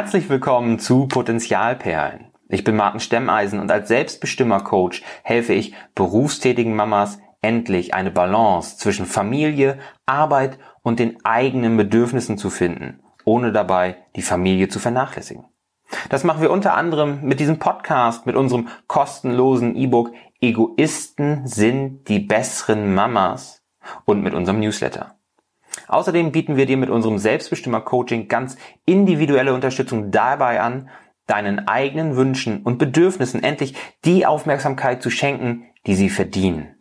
Herzlich willkommen zu Potenzialperlen. Ich bin Martin Stemmeisen und als Selbstbestimmer-Coach helfe ich berufstätigen Mamas endlich eine Balance zwischen Familie, Arbeit und den eigenen Bedürfnissen zu finden, ohne dabei die Familie zu vernachlässigen. Das machen wir unter anderem mit diesem Podcast, mit unserem kostenlosen E-Book Egoisten sind die besseren Mamas und mit unserem Newsletter. Außerdem bieten wir dir mit unserem Selbstbestimmer-Coaching ganz individuelle Unterstützung dabei an, deinen eigenen Wünschen und Bedürfnissen endlich die Aufmerksamkeit zu schenken, die sie verdienen.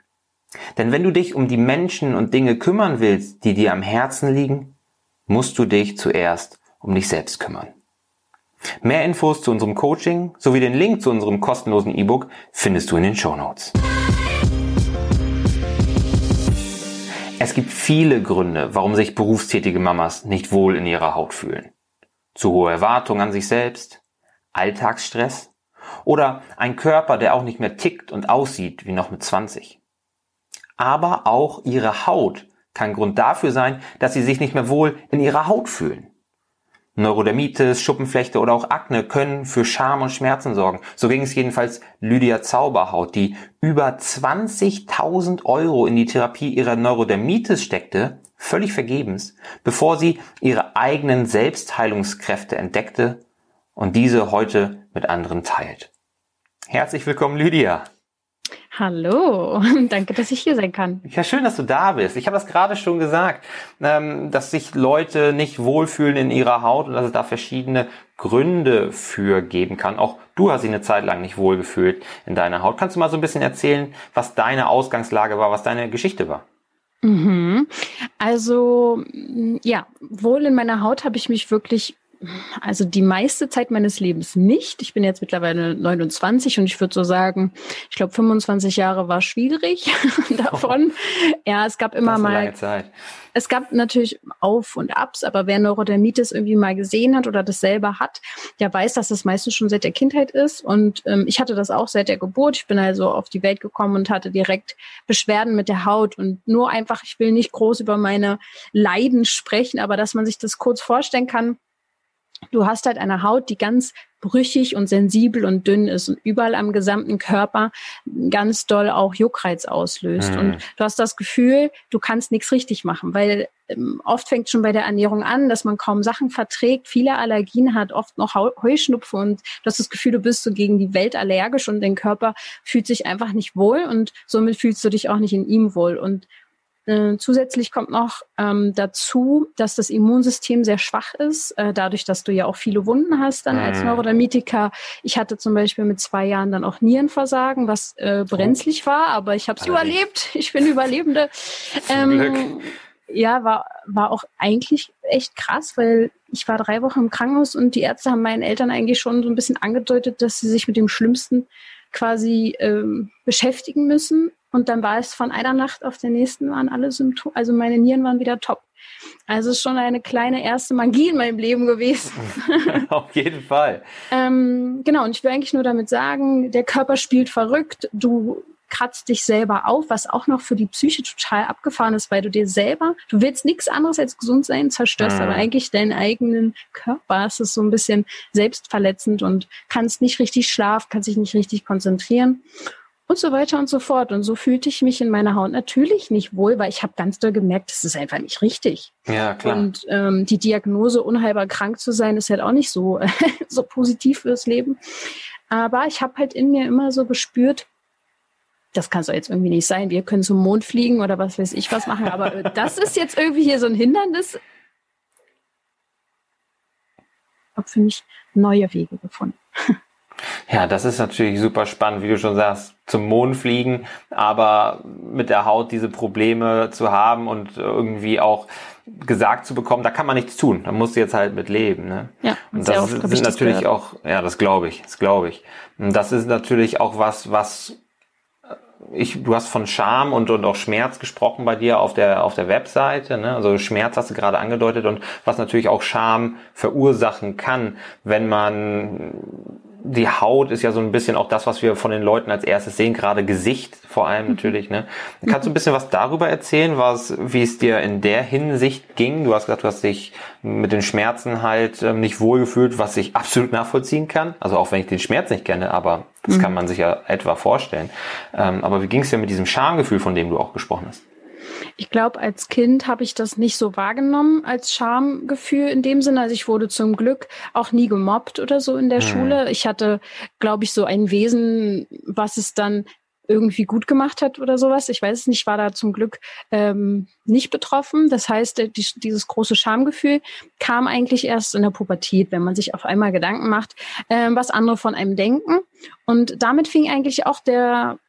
Denn wenn du dich um die Menschen und Dinge kümmern willst, die dir am Herzen liegen, musst du dich zuerst um dich selbst kümmern. Mehr Infos zu unserem Coaching sowie den Link zu unserem kostenlosen E-Book findest du in den Show Notes. Es gibt viele Gründe, warum sich berufstätige Mamas nicht wohl in ihrer Haut fühlen. Zu hohe Erwartungen an sich selbst, Alltagsstress oder ein Körper, der auch nicht mehr tickt und aussieht wie noch mit 20. Aber auch ihre Haut kann Grund dafür sein, dass sie sich nicht mehr wohl in ihrer Haut fühlen. Neurodermitis, Schuppenflechte oder auch Akne können für Scham und Schmerzen sorgen. So ging es jedenfalls Lydia Zauberhaut, die über 20.000 Euro in die Therapie ihrer Neurodermitis steckte, völlig vergebens, bevor sie ihre eigenen Selbstheilungskräfte entdeckte und diese heute mit anderen teilt. Herzlich willkommen, Lydia. Hallo, danke, dass ich hier sein kann. Ja, schön, dass du da bist. Ich habe das gerade schon gesagt, ähm, dass sich Leute nicht wohlfühlen in ihrer Haut und dass es da verschiedene Gründe für geben kann. Auch du hast dich eine Zeit lang nicht wohlgefühlt in deiner Haut. Kannst du mal so ein bisschen erzählen, was deine Ausgangslage war, was deine Geschichte war? Mhm. Also ja, wohl in meiner Haut habe ich mich wirklich also die meiste Zeit meines Lebens nicht. Ich bin jetzt mittlerweile 29 und ich würde so sagen, ich glaube 25 Jahre war schwierig davon. Oh. Ja, es gab immer mal. Es gab natürlich Auf und Abs, aber wer Neurodermitis irgendwie mal gesehen hat oder das selber hat, der weiß, dass das meistens schon seit der Kindheit ist. Und ähm, ich hatte das auch seit der Geburt. Ich bin also auf die Welt gekommen und hatte direkt Beschwerden mit der Haut. Und nur einfach, ich will nicht groß über meine Leiden sprechen, aber dass man sich das kurz vorstellen kann Du hast halt eine Haut, die ganz brüchig und sensibel und dünn ist und überall am gesamten Körper ganz doll auch Juckreiz auslöst. Mhm. Und du hast das Gefühl, du kannst nichts richtig machen, weil ähm, oft fängt schon bei der Ernährung an, dass man kaum Sachen verträgt, viele Allergien hat, oft noch Heuschnupfe und du hast das Gefühl, du bist so gegen die Welt allergisch und dein Körper fühlt sich einfach nicht wohl und somit fühlst du dich auch nicht in ihm wohl. Und äh, zusätzlich kommt noch ähm, dazu, dass das Immunsystem sehr schwach ist, äh, dadurch, dass du ja auch viele Wunden hast dann als mhm. Neurodermitiker. Ich hatte zum Beispiel mit zwei Jahren dann auch Nierenversagen, was äh, brenzlig war, aber ich habe es überlebt. Ich bin Überlebende. Ähm, ja, war, war auch eigentlich echt krass, weil ich war drei Wochen im Krankenhaus und die Ärzte haben meinen Eltern eigentlich schon so ein bisschen angedeutet, dass sie sich mit dem Schlimmsten quasi ähm, beschäftigen müssen. Und dann war es von einer Nacht auf der nächsten waren alle Symptome, also meine Nieren waren wieder top. Also es ist schon eine kleine erste Magie in meinem Leben gewesen. auf jeden Fall. ähm, genau, und ich will eigentlich nur damit sagen, der Körper spielt verrückt. Du kratzt dich selber auf, was auch noch für die Psyche total abgefahren ist, weil du dir selber, du willst nichts anderes als gesund sein, zerstörst mhm. aber eigentlich deinen eigenen Körper. Es ist so ein bisschen selbstverletzend und kannst nicht richtig schlafen, kannst dich nicht richtig konzentrieren und so weiter und so fort. Und so fühlte ich mich in meiner Haut natürlich nicht wohl, weil ich habe ganz doll gemerkt, das ist einfach nicht richtig. Ja, klar. Und ähm, die Diagnose, unheilbar krank zu sein, ist halt auch nicht so, so positiv fürs Leben. Aber ich habe halt in mir immer so gespürt, das kann es jetzt irgendwie nicht sein. Wir können zum Mond fliegen oder was weiß ich was machen, aber das ist jetzt irgendwie hier so ein Hindernis. Ich habe für mich neue Wege gefunden. Ja, das ist natürlich super spannend, wie du schon sagst, zum Mond fliegen, aber mit der Haut diese Probleme zu haben und irgendwie auch gesagt zu bekommen, da kann man nichts tun. Da musst du jetzt halt mit leben. Ne? Ja, und das oft, sind natürlich auch, ja, das glaube ich, das glaube ich. Und das ist natürlich auch was, was ich, du hast von Scham und, und auch Schmerz gesprochen bei dir auf der, auf der Webseite. Ne? Also Schmerz hast du gerade angedeutet und was natürlich auch Scham verursachen kann, wenn man die Haut ist ja so ein bisschen auch das, was wir von den Leuten als erstes sehen, gerade Gesicht vor allem mhm. natürlich. Ne? Kannst du ein bisschen was darüber erzählen, was, wie es dir in der Hinsicht ging? Du hast gesagt, du hast dich mit den Schmerzen halt ähm, nicht wohlgefühlt, was ich absolut nachvollziehen kann. Also auch wenn ich den Schmerz nicht kenne, aber das mhm. kann man sich ja etwa vorstellen. Ähm, aber wie ging es dir mit diesem Schamgefühl, von dem du auch gesprochen hast? Ich glaube, als Kind habe ich das nicht so wahrgenommen als Schamgefühl in dem Sinne. Also ich wurde zum Glück auch nie gemobbt oder so in der mhm. Schule. Ich hatte, glaube ich, so ein Wesen, was es dann irgendwie gut gemacht hat oder sowas. Ich weiß es nicht, war da zum Glück ähm, nicht betroffen. Das heißt, die, dieses große Schamgefühl kam eigentlich erst in der Pubertät, wenn man sich auf einmal Gedanken macht, ähm, was andere von einem denken. Und damit fing eigentlich auch der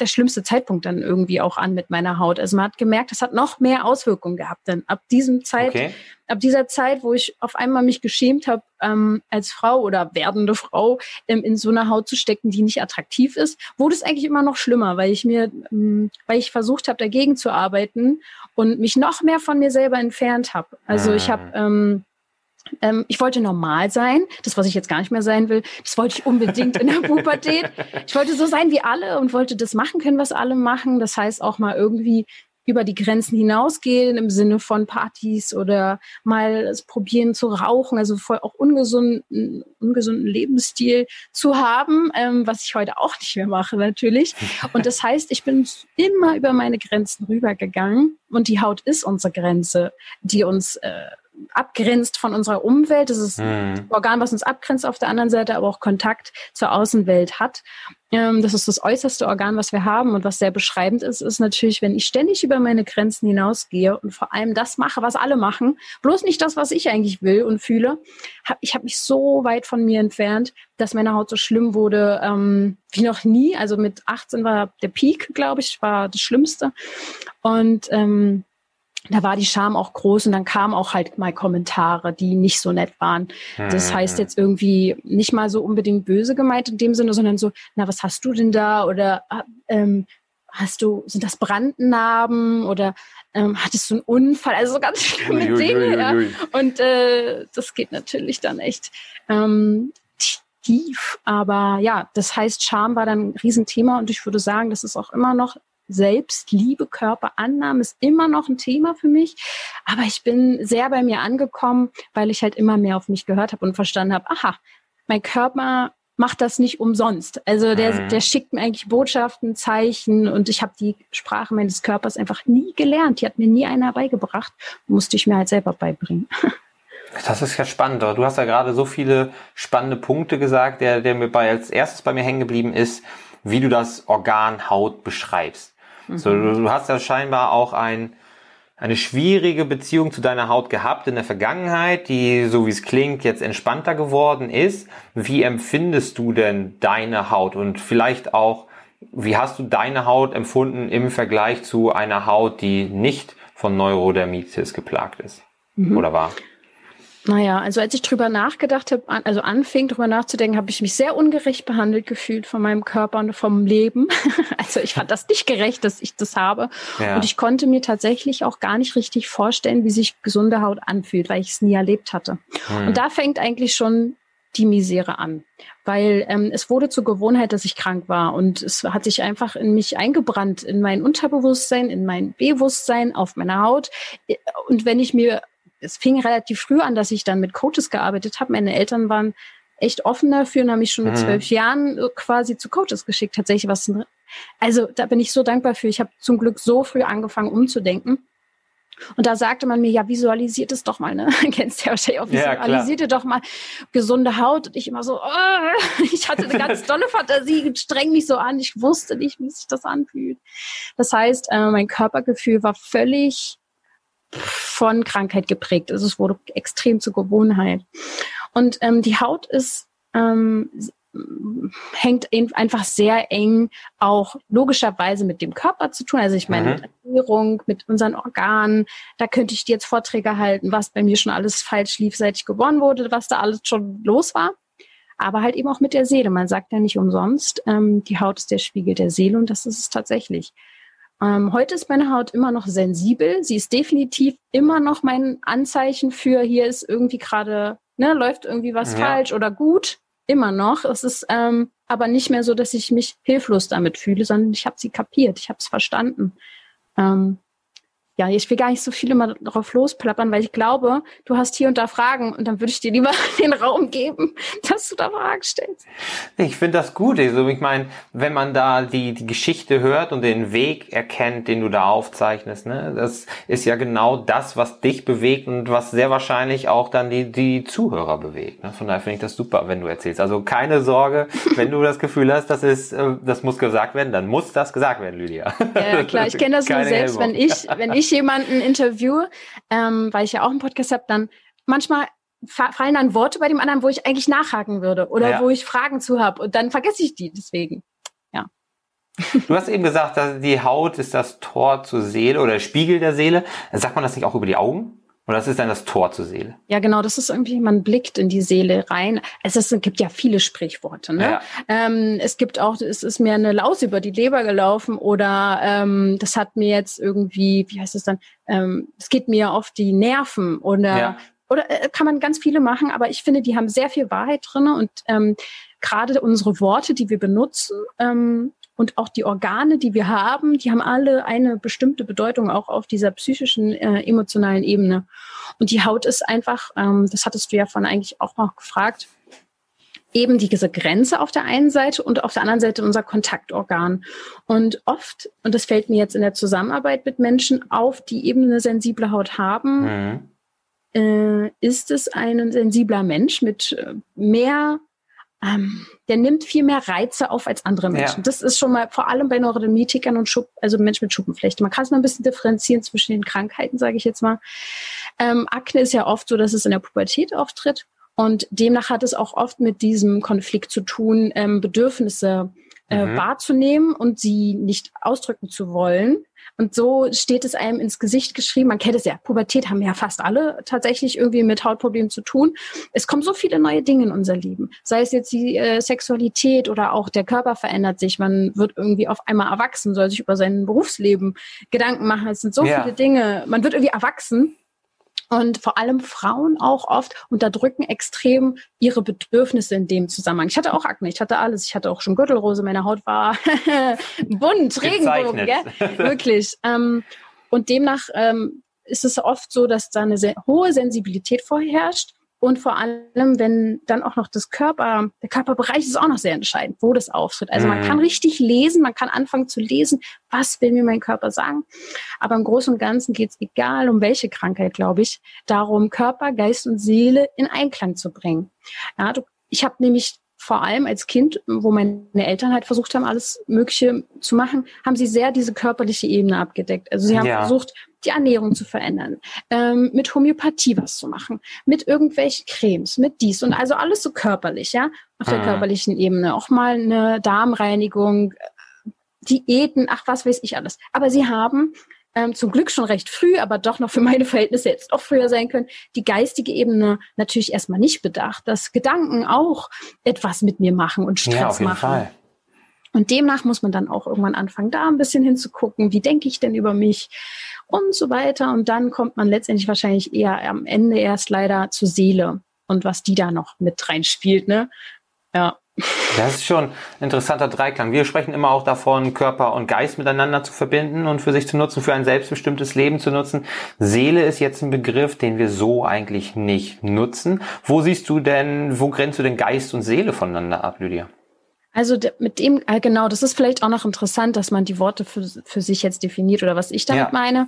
der schlimmste Zeitpunkt dann irgendwie auch an mit meiner Haut. Also man hat gemerkt, es hat noch mehr Auswirkungen gehabt. Denn ab diesem Zeit, okay. ab dieser Zeit, wo ich auf einmal mich geschämt habe, ähm, als Frau oder werdende Frau ähm, in so einer Haut zu stecken, die nicht attraktiv ist, wurde es eigentlich immer noch schlimmer, weil ich mir, ähm, weil ich versucht habe, dagegen zu arbeiten und mich noch mehr von mir selber entfernt habe. Also ich habe ah. ähm, ähm, ich wollte normal sein, das, was ich jetzt gar nicht mehr sein will, das wollte ich unbedingt in der Pubertät. Ich wollte so sein wie alle und wollte das machen können, was alle machen. Das heißt auch mal irgendwie über die Grenzen hinausgehen im Sinne von Partys oder mal probieren zu rauchen, also voll auch ungesunden, ungesunden Lebensstil zu haben, ähm, was ich heute auch nicht mehr mache natürlich. Und das heißt, ich bin immer über meine Grenzen rübergegangen und die Haut ist unsere Grenze, die uns äh, abgrenzt von unserer Umwelt. Das ist mhm. ein Organ, was uns abgrenzt auf der anderen Seite, aber auch Kontakt zur Außenwelt hat. Ähm, das ist das äußerste Organ, was wir haben und was sehr beschreibend ist, ist natürlich, wenn ich ständig über meine Grenzen hinausgehe und vor allem das mache, was alle machen, bloß nicht das, was ich eigentlich will und fühle. Hab, ich habe mich so weit von mir entfernt, dass meine Haut so schlimm wurde ähm, wie noch nie. Also mit 18 war der Peak, glaube ich, war das Schlimmste. Und ähm, da war die Scham auch groß und dann kamen auch halt mal Kommentare, die nicht so nett waren. Das mhm. heißt jetzt irgendwie nicht mal so unbedingt böse gemeint in dem Sinne, sondern so, na, was hast du denn da? Oder ähm, hast du, sind das Brandnarben oder ähm, hattest du einen Unfall? Also so ganz schlimme ui, Dinge. Ui, ui, ja. Und äh, das geht natürlich dann echt ähm, tief. Aber ja, das heißt, Scham war dann ein Riesenthema und ich würde sagen, das ist auch immer noch Selbstliebe, Körperannahme ist immer noch ein Thema für mich. Aber ich bin sehr bei mir angekommen, weil ich halt immer mehr auf mich gehört habe und verstanden habe, aha, mein Körper macht das nicht umsonst. Also der, mhm. der schickt mir eigentlich Botschaften, Zeichen und ich habe die Sprache meines Körpers einfach nie gelernt. Die hat mir nie einer beigebracht. Musste ich mir halt selber beibringen. Das ist ja spannend. Du hast ja gerade so viele spannende Punkte gesagt, der, der mir bei, als erstes bei mir hängen geblieben ist, wie du das Organ Haut beschreibst. So, du, du hast ja scheinbar auch ein, eine schwierige Beziehung zu deiner Haut gehabt in der Vergangenheit, die, so wie es klingt, jetzt entspannter geworden ist. Wie empfindest du denn deine Haut? Und vielleicht auch, wie hast du deine Haut empfunden im Vergleich zu einer Haut, die nicht von Neurodermitis geplagt ist? Mhm. Oder war? Naja, also als ich drüber nachgedacht habe, also anfing drüber nachzudenken, habe ich mich sehr ungerecht behandelt gefühlt von meinem Körper und vom Leben. also ich fand das nicht gerecht, dass ich das habe. Ja. Und ich konnte mir tatsächlich auch gar nicht richtig vorstellen, wie sich gesunde Haut anfühlt, weil ich es nie erlebt hatte. Hm. Und da fängt eigentlich schon die Misere an, weil ähm, es wurde zur Gewohnheit, dass ich krank war und es hat sich einfach in mich eingebrannt, in mein Unterbewusstsein, in mein Bewusstsein, auf meiner Haut. Und wenn ich mir es fing relativ früh an, dass ich dann mit Coaches gearbeitet habe. Meine Eltern waren echt offen dafür und haben mich schon mit mhm. zwölf Jahren äh, quasi zu Coaches geschickt. Tatsächlich was. Also da bin ich so dankbar für. Ich habe zum Glück so früh angefangen umzudenken. Und da sagte man mir, ja, visualisiert es doch mal, ne? Kennst du ja wahrscheinlich auch, visualisiert ja, doch mal gesunde Haut. Und ich immer so, oh, ich hatte eine ganz tolle Fantasie, streng mich so an. Ich wusste nicht, wie sich das anfühlt. Das heißt, äh, mein Körpergefühl war völlig von Krankheit geprägt. Also es wurde extrem zur Gewohnheit. Und ähm, die Haut ist ähm, hängt einfach sehr eng auch logischerweise mit dem Körper zu tun. Also ich meine, mhm. mit Ernährung, mit unseren Organen, da könnte ich dir jetzt Vorträge halten, was bei mir schon alles falsch lief, seit ich geboren wurde, was da alles schon los war. Aber halt eben auch mit der Seele. Man sagt ja nicht umsonst, ähm, die Haut ist der Spiegel der Seele und das ist es tatsächlich. Ähm, heute ist meine Haut immer noch sensibel. Sie ist definitiv immer noch mein Anzeichen für, hier ist irgendwie gerade, ne, läuft irgendwie was ja. falsch oder gut. immer noch. Es ist ähm, aber nicht mehr so, dass ich mich hilflos damit fühle, sondern ich habe sie kapiert, ich habe es verstanden. Ähm, ja, ich will gar nicht so viel immer darauf losplappern, weil ich glaube, du hast hier und da Fragen und dann würde ich dir lieber den Raum geben, dass du da Fragen stellst. Ich finde das gut. Also ich meine, wenn man da die, die Geschichte hört und den Weg erkennt, den du da aufzeichnest, ne, das ist ja genau das, was dich bewegt und was sehr wahrscheinlich auch dann die, die Zuhörer bewegt. Ne? Von daher finde ich das super, wenn du erzählst. Also keine Sorge, wenn du das Gefühl hast, das ist, äh, das muss gesagt werden, dann muss das gesagt werden, Lydia. Ja, klar, ich kenne das nur selbst, wenn ich, wenn ich jemanden interview, ähm, weil ich ja auch einen Podcast habe, dann manchmal fallen dann Worte bei dem anderen, wo ich eigentlich nachhaken würde oder ja. wo ich Fragen zu habe und dann vergesse ich die deswegen. Ja. Du hast eben gesagt, dass die Haut ist das Tor zur Seele oder Spiegel der Seele. Sagt man das nicht auch über die Augen? Oder das ist dann das Tor zur Seele? Ja, genau. Das ist irgendwie, man blickt in die Seele rein. Es, ist, es gibt ja viele Sprichworte. Ne? Ja. Ähm, es gibt auch, es ist mir eine Laus über die Leber gelaufen oder ähm, das hat mir jetzt irgendwie, wie heißt es dann, ähm, es geht mir auf die Nerven oder ja. oder äh, kann man ganz viele machen, aber ich finde, die haben sehr viel Wahrheit drin und ähm, gerade unsere Worte, die wir benutzen, ähm, und auch die Organe, die wir haben, die haben alle eine bestimmte Bedeutung auch auf dieser psychischen, äh, emotionalen Ebene. Und die Haut ist einfach, ähm, das hattest du ja von eigentlich auch noch gefragt, eben diese Grenze auf der einen Seite und auf der anderen Seite unser Kontaktorgan. Und oft, und das fällt mir jetzt in der Zusammenarbeit mit Menschen auf, die eben eine sensible Haut haben, mhm. äh, ist es ein sensibler Mensch mit äh, mehr ähm, der nimmt viel mehr Reize auf als andere Menschen. Ja. Das ist schon mal vor allem bei Neurodermitikern und Schub, also Menschen mit Schuppenflechte. Man kann es mal ein bisschen differenzieren zwischen den Krankheiten, sage ich jetzt mal. Ähm, Akne ist ja oft so, dass es in der Pubertät auftritt und demnach hat es auch oft mit diesem Konflikt zu tun, ähm, Bedürfnisse äh, mhm. wahrzunehmen und sie nicht ausdrücken zu wollen. Und so steht es einem ins Gesicht geschrieben. Man kennt es ja. Pubertät haben ja fast alle tatsächlich irgendwie mit Hautproblemen zu tun. Es kommen so viele neue Dinge in unser Leben. Sei es jetzt die äh, Sexualität oder auch der Körper verändert sich. Man wird irgendwie auf einmal erwachsen, soll sich über sein Berufsleben Gedanken machen. Es sind so ja. viele Dinge. Man wird irgendwie erwachsen und vor allem Frauen auch oft unterdrücken extrem ihre Bedürfnisse in dem Zusammenhang. Ich hatte auch Akne, ich hatte alles. Ich hatte auch schon Gürtelrose, meine Haut war bunt, Regenbogen, gell? wirklich. Ähm, und demnach ähm, ist es oft so, dass da eine sehr hohe Sensibilität vorherrscht und vor allem, wenn dann auch noch das Körper, der Körperbereich ist auch noch sehr entscheidend, wo das auftritt. Also man kann mhm. richtig lesen, man kann anfangen zu lesen, was will mir mein Körper sagen. Aber im Großen und Ganzen geht es, egal um welche Krankheit, glaube ich, darum, Körper, Geist und Seele in Einklang zu bringen. Ja, du, ich habe nämlich vor allem als Kind, wo meine Eltern halt versucht haben, alles Mögliche zu machen, haben sie sehr diese körperliche Ebene abgedeckt. Also sie haben ja. versucht, die Ernährung zu verändern, ähm, mit Homöopathie was zu machen, mit irgendwelchen Cremes, mit dies und also alles so körperlich, ja, auf der mhm. körperlichen Ebene. Auch mal eine Darmreinigung, äh, Diäten, ach was weiß ich alles. Aber sie haben ähm, zum Glück schon recht früh, aber doch noch für meine Verhältnisse jetzt auch früher sein können, die geistige Ebene natürlich erstmal nicht bedacht, dass Gedanken auch etwas mit mir machen und Stress ja, auf jeden machen. Fall. Und demnach muss man dann auch irgendwann anfangen, da ein bisschen hinzugucken, wie denke ich denn über mich und so weiter. Und dann kommt man letztendlich wahrscheinlich eher am Ende erst leider zur Seele und was die da noch mit reinspielt, ne? Ja. Das ist schon ein interessanter Dreiklang. Wir sprechen immer auch davon, Körper und Geist miteinander zu verbinden und für sich zu nutzen, für ein selbstbestimmtes Leben zu nutzen. Seele ist jetzt ein Begriff, den wir so eigentlich nicht nutzen. Wo siehst du denn, wo grenzt du denn Geist und Seele voneinander ab, Lydia? Also mit dem, äh, genau, das ist vielleicht auch noch interessant, dass man die Worte für, für sich jetzt definiert oder was ich damit ja. meine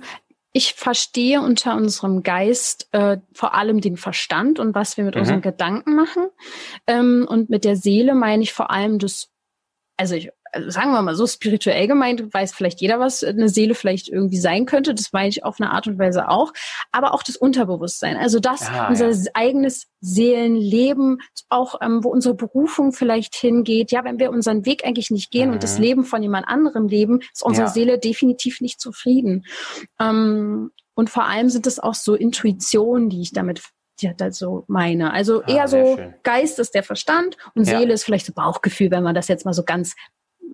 ich verstehe unter unserem Geist äh, vor allem den Verstand und was wir mit mhm. unseren Gedanken machen. Ähm, und mit der Seele meine ich vor allem das, also ich also sagen wir mal so spirituell gemeint, weiß vielleicht jeder, was eine Seele vielleicht irgendwie sein könnte. Das meine ich auf eine Art und Weise auch. Aber auch das Unterbewusstsein. Also das, ja, unser ja. eigenes Seelenleben, auch ähm, wo unsere Berufung vielleicht hingeht. Ja, wenn wir unseren Weg eigentlich nicht gehen mhm. und das mhm. Leben von jemand anderem leben, ist unsere ja. Seele definitiv nicht zufrieden. Ähm, und vor allem sind es auch so Intuitionen, die ich damit ja, das so meine. Also ah, eher so schön. Geist ist der Verstand und ja. Seele ist vielleicht so Bauchgefühl, wenn man das jetzt mal so ganz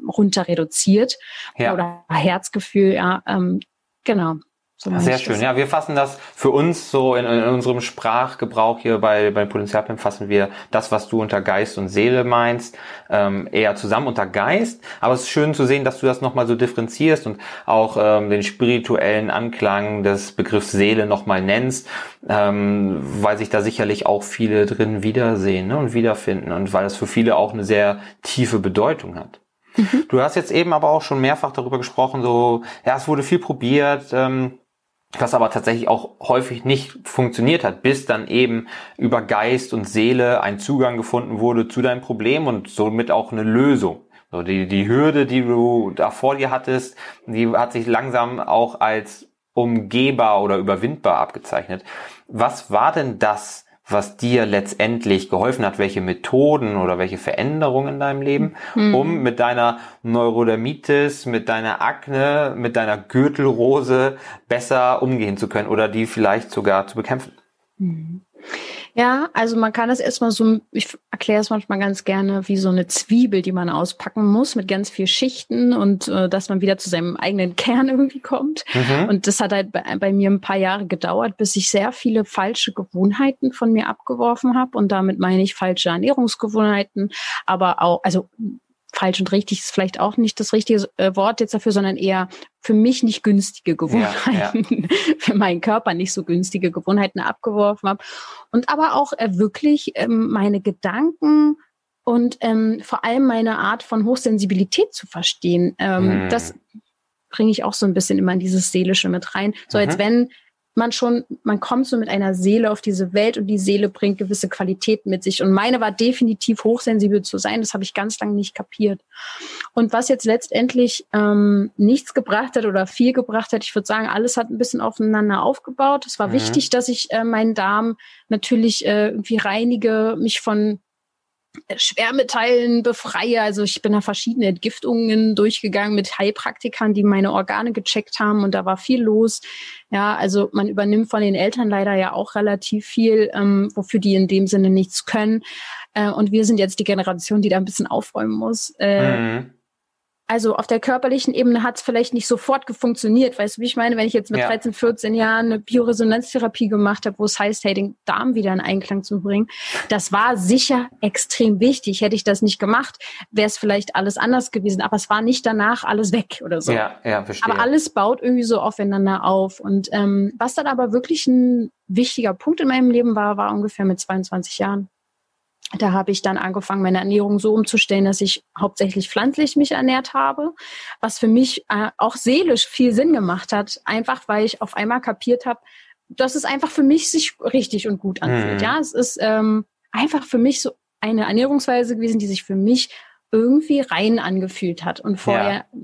runter reduziert ja. oder Herzgefühl, ja, ähm, genau. So Sehr schön. Ja, wir fassen das für uns so in, in unserem Sprachgebrauch hier bei, bei Potenzialplan fassen wir das, was du unter Geist und Seele meinst, ähm, eher zusammen unter Geist. Aber es ist schön zu sehen, dass du das nochmal so differenzierst und auch ähm, den spirituellen Anklang des Begriffs Seele nochmal nennst, ähm, weil sich da sicherlich auch viele drin wiedersehen ne, und wiederfinden und weil es für viele auch eine sehr tiefe Bedeutung hat. Mhm. Du hast jetzt eben aber auch schon mehrfach darüber gesprochen, so, ja, es wurde viel probiert, ähm, was aber tatsächlich auch häufig nicht funktioniert hat, bis dann eben über Geist und Seele ein Zugang gefunden wurde zu deinem Problem und somit auch eine Lösung. So die, die Hürde, die du da vor dir hattest, die hat sich langsam auch als umgehbar oder überwindbar abgezeichnet. Was war denn das, was dir letztendlich geholfen hat, welche Methoden oder welche Veränderungen in deinem Leben, mhm. um mit deiner Neurodermitis, mit deiner Akne, mit deiner Gürtelrose besser umgehen zu können oder die vielleicht sogar zu bekämpfen. Mhm. Ja, also man kann das erstmal so, ich erkläre es manchmal ganz gerne wie so eine Zwiebel, die man auspacken muss mit ganz viel Schichten und äh, dass man wieder zu seinem eigenen Kern irgendwie kommt. Mhm. Und das hat halt bei, bei, mir ein paar Jahre gedauert, bis ich sehr viele falsche Gewohnheiten von mir abgeworfen habe. Und damit meine ich falsche Ernährungsgewohnheiten, aber auch, also falsch und richtig ist vielleicht auch nicht das richtige äh, Wort jetzt dafür, sondern eher für mich nicht günstige Gewohnheiten, ja, ja. für meinen Körper nicht so günstige Gewohnheiten abgeworfen habe. Und aber auch äh, wirklich ähm, meine Gedanken und ähm, vor allem meine Art von Hochsensibilität zu verstehen. Ähm, hm. Das bringe ich auch so ein bisschen immer in dieses Seelische mit rein. So mhm. als wenn man schon, man kommt so mit einer Seele auf diese Welt und die Seele bringt gewisse Qualitäten mit sich. Und meine war definitiv hochsensibel zu sein. Das habe ich ganz lange nicht kapiert. Und was jetzt letztendlich ähm, nichts gebracht hat oder viel gebracht hat, ich würde sagen, alles hat ein bisschen aufeinander aufgebaut. Es war mhm. wichtig, dass ich äh, meinen Darm natürlich äh, irgendwie reinige, mich von Schwermetallen befreie. Also ich bin da verschiedene Entgiftungen durchgegangen mit Heilpraktikern, die meine Organe gecheckt haben und da war viel los. Ja, also man übernimmt von den Eltern leider ja auch relativ viel, ähm, wofür die in dem Sinne nichts können. Äh, und wir sind jetzt die Generation, die da ein bisschen aufräumen muss. Äh, mhm. Also auf der körperlichen Ebene hat es vielleicht nicht sofort gefunktioniert. Weißt du, wie ich meine, wenn ich jetzt mit ja. 13, 14 Jahren eine Bioresonanztherapie gemacht habe, wo es heißt, hey, den Darm wieder in Einklang zu bringen, das war sicher extrem wichtig. Hätte ich das nicht gemacht, wäre es vielleicht alles anders gewesen. Aber es war nicht danach alles weg oder so. Ja, ja, verstehe. Aber alles baut irgendwie so aufeinander auf. Und ähm, was dann aber wirklich ein wichtiger Punkt in meinem Leben war, war ungefähr mit 22 Jahren da habe ich dann angefangen, meine Ernährung so umzustellen, dass ich hauptsächlich pflanzlich mich ernährt habe, was für mich äh, auch seelisch viel Sinn gemacht hat, einfach weil ich auf einmal kapiert habe, dass es einfach für mich sich richtig und gut anfühlt. Mhm. Ja, es ist ähm, einfach für mich so eine Ernährungsweise gewesen, die sich für mich irgendwie rein angefühlt hat und vorher ja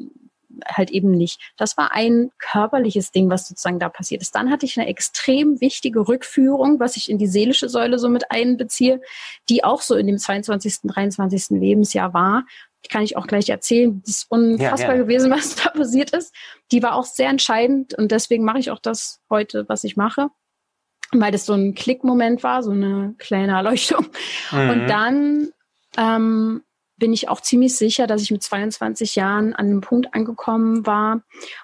halt eben nicht. Das war ein körperliches Ding, was sozusagen da passiert ist. Dann hatte ich eine extrem wichtige Rückführung, was ich in die seelische Säule so mit einbeziehe, die auch so in dem 22., 23. Lebensjahr war. Die kann ich auch gleich erzählen. Das ist unfassbar ja, gewesen, was da passiert ist. Die war auch sehr entscheidend und deswegen mache ich auch das heute, was ich mache weil das so ein Klickmoment war, so eine kleine Erleuchtung. Mhm. Und dann ähm, bin ich auch ziemlich sicher, dass ich mit 22 Jahren an einem Punkt angekommen war,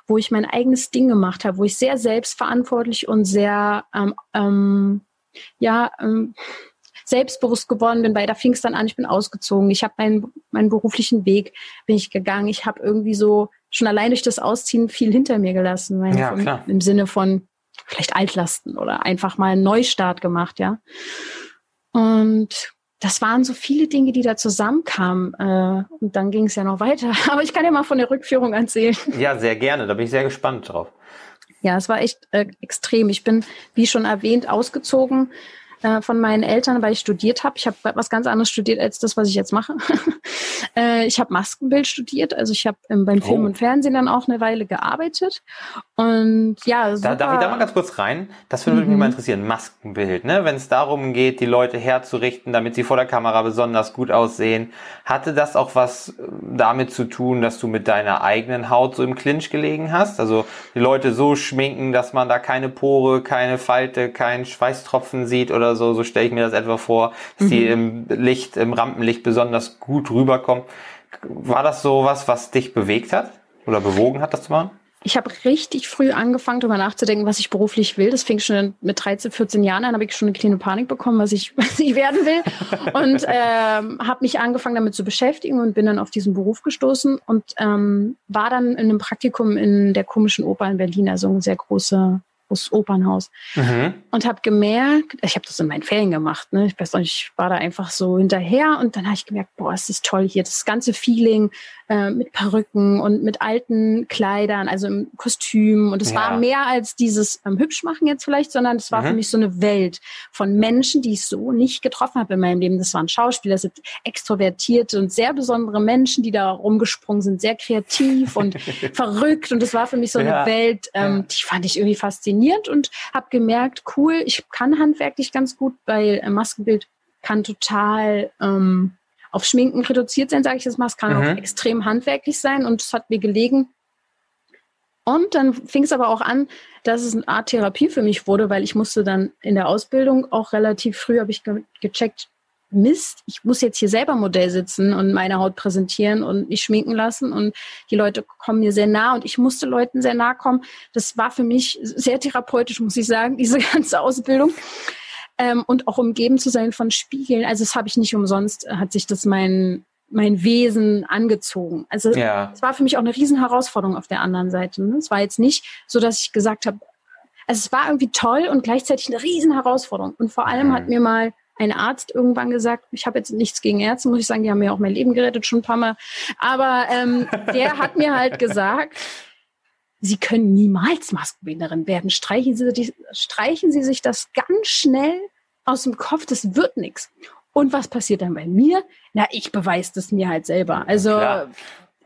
wo ich mein eigenes Ding gemacht habe, wo ich sehr selbstverantwortlich und sehr ähm, ähm, ja ähm, selbstbewusst geworden bin, weil da fing es dann an, ich bin ausgezogen, ich habe meinen, meinen beruflichen Weg bin ich gegangen, ich habe irgendwie so schon allein durch das Ausziehen viel hinter mir gelassen, ja, vom, im Sinne von vielleicht Altlasten oder einfach mal einen Neustart gemacht, ja. Und das waren so viele Dinge, die da zusammenkamen. Äh, und dann ging es ja noch weiter. Aber ich kann ja mal von der Rückführung erzählen. Ja, sehr gerne. Da bin ich sehr gespannt drauf. Ja, es war echt äh, extrem. Ich bin, wie schon erwähnt, ausgezogen äh, von meinen Eltern, weil ich studiert habe. Ich habe was ganz anderes studiert als das, was ich jetzt mache. äh, ich habe Maskenbild studiert, also ich habe ähm, beim Film oh. und Fernsehen dann auch eine Weile gearbeitet. Und ja, super. Da, darf ich da mal ganz kurz rein? Das würde mhm. mich mal interessieren. Maskenbild, ne? Wenn es darum geht, die Leute herzurichten, damit sie vor der Kamera besonders gut aussehen, hatte das auch was äh, damit zu tun, dass du mit deiner eigenen Haut so im Clinch gelegen hast? Also die Leute so schminken, dass man da keine Pore, keine Falte, keinen Schweißtropfen sieht oder so, so stelle ich mir das etwa vor, dass mhm. die im Licht, im Rampenlicht besonders gut rüberkommen. War das so was, was dich bewegt hat oder bewogen hat, das zu machen? Ich habe richtig früh angefangen, darüber nachzudenken, was ich beruflich will. Das fing schon mit 13, 14 Jahren an, habe ich schon eine kleine Panik bekommen, was ich, was ich werden will. Und ähm, habe mich angefangen, damit zu beschäftigen und bin dann auf diesen Beruf gestoßen und ähm, war dann in einem Praktikum in der komischen Oper in Berlin, also ein sehr großer großes Opernhaus. Mhm. Und habe gemerkt, ich habe das in meinen Ferien gemacht, ne? ich weiß nicht, ich war da einfach so hinterher und dann habe ich gemerkt, boah, es ist toll hier, das ganze Feeling, äh, mit Perücken und mit alten Kleidern, also im Kostüm. Und es ja. war mehr als dieses ähm, Hübschmachen jetzt vielleicht, sondern es war mhm. für mich so eine Welt von Menschen, die ich so nicht getroffen habe in meinem Leben. Das waren Schauspieler, das sind extrovertierte und sehr besondere Menschen, die da rumgesprungen sind, sehr kreativ und verrückt. Und es war für mich so eine Welt, ähm, die fand ich irgendwie faszinierend und habe gemerkt, cool, ich kann handwerklich ganz gut, weil äh, Maskenbild kann total ähm, auf Schminken reduziert sein, sage ich jetzt mal. Es kann mhm. auch extrem handwerklich sein und es hat mir gelegen. Und dann fing es aber auch an, dass es eine Art Therapie für mich wurde, weil ich musste dann in der Ausbildung auch relativ früh, habe ich ge gecheckt, Mist, ich muss jetzt hier selber Modell sitzen und meine Haut präsentieren und mich schminken lassen und die Leute kommen mir sehr nah und ich musste Leuten sehr nah kommen. Das war für mich sehr therapeutisch, muss ich sagen, diese ganze Ausbildung ähm, und auch umgeben zu sein von Spiegeln. Also das habe ich nicht umsonst, äh, hat sich das mein, mein Wesen angezogen. Also ja. es war für mich auch eine riesen Herausforderung auf der anderen Seite. Ne? Es war jetzt nicht so, dass ich gesagt habe, also es war irgendwie toll und gleichzeitig eine riesen Herausforderung. Und vor allem mhm. hat mir mal ein Arzt irgendwann gesagt, ich habe jetzt nichts gegen Ärzte, muss ich sagen, die haben mir auch mein Leben gerettet, schon ein paar Mal. Aber ähm, der hat mir halt gesagt, Sie können niemals Maskenbinderin werden. Streichen Sie, die, streichen Sie sich das ganz schnell aus dem Kopf, das wird nichts. Und was passiert dann bei mir? Na, ich beweise das mir halt selber. Also Klar.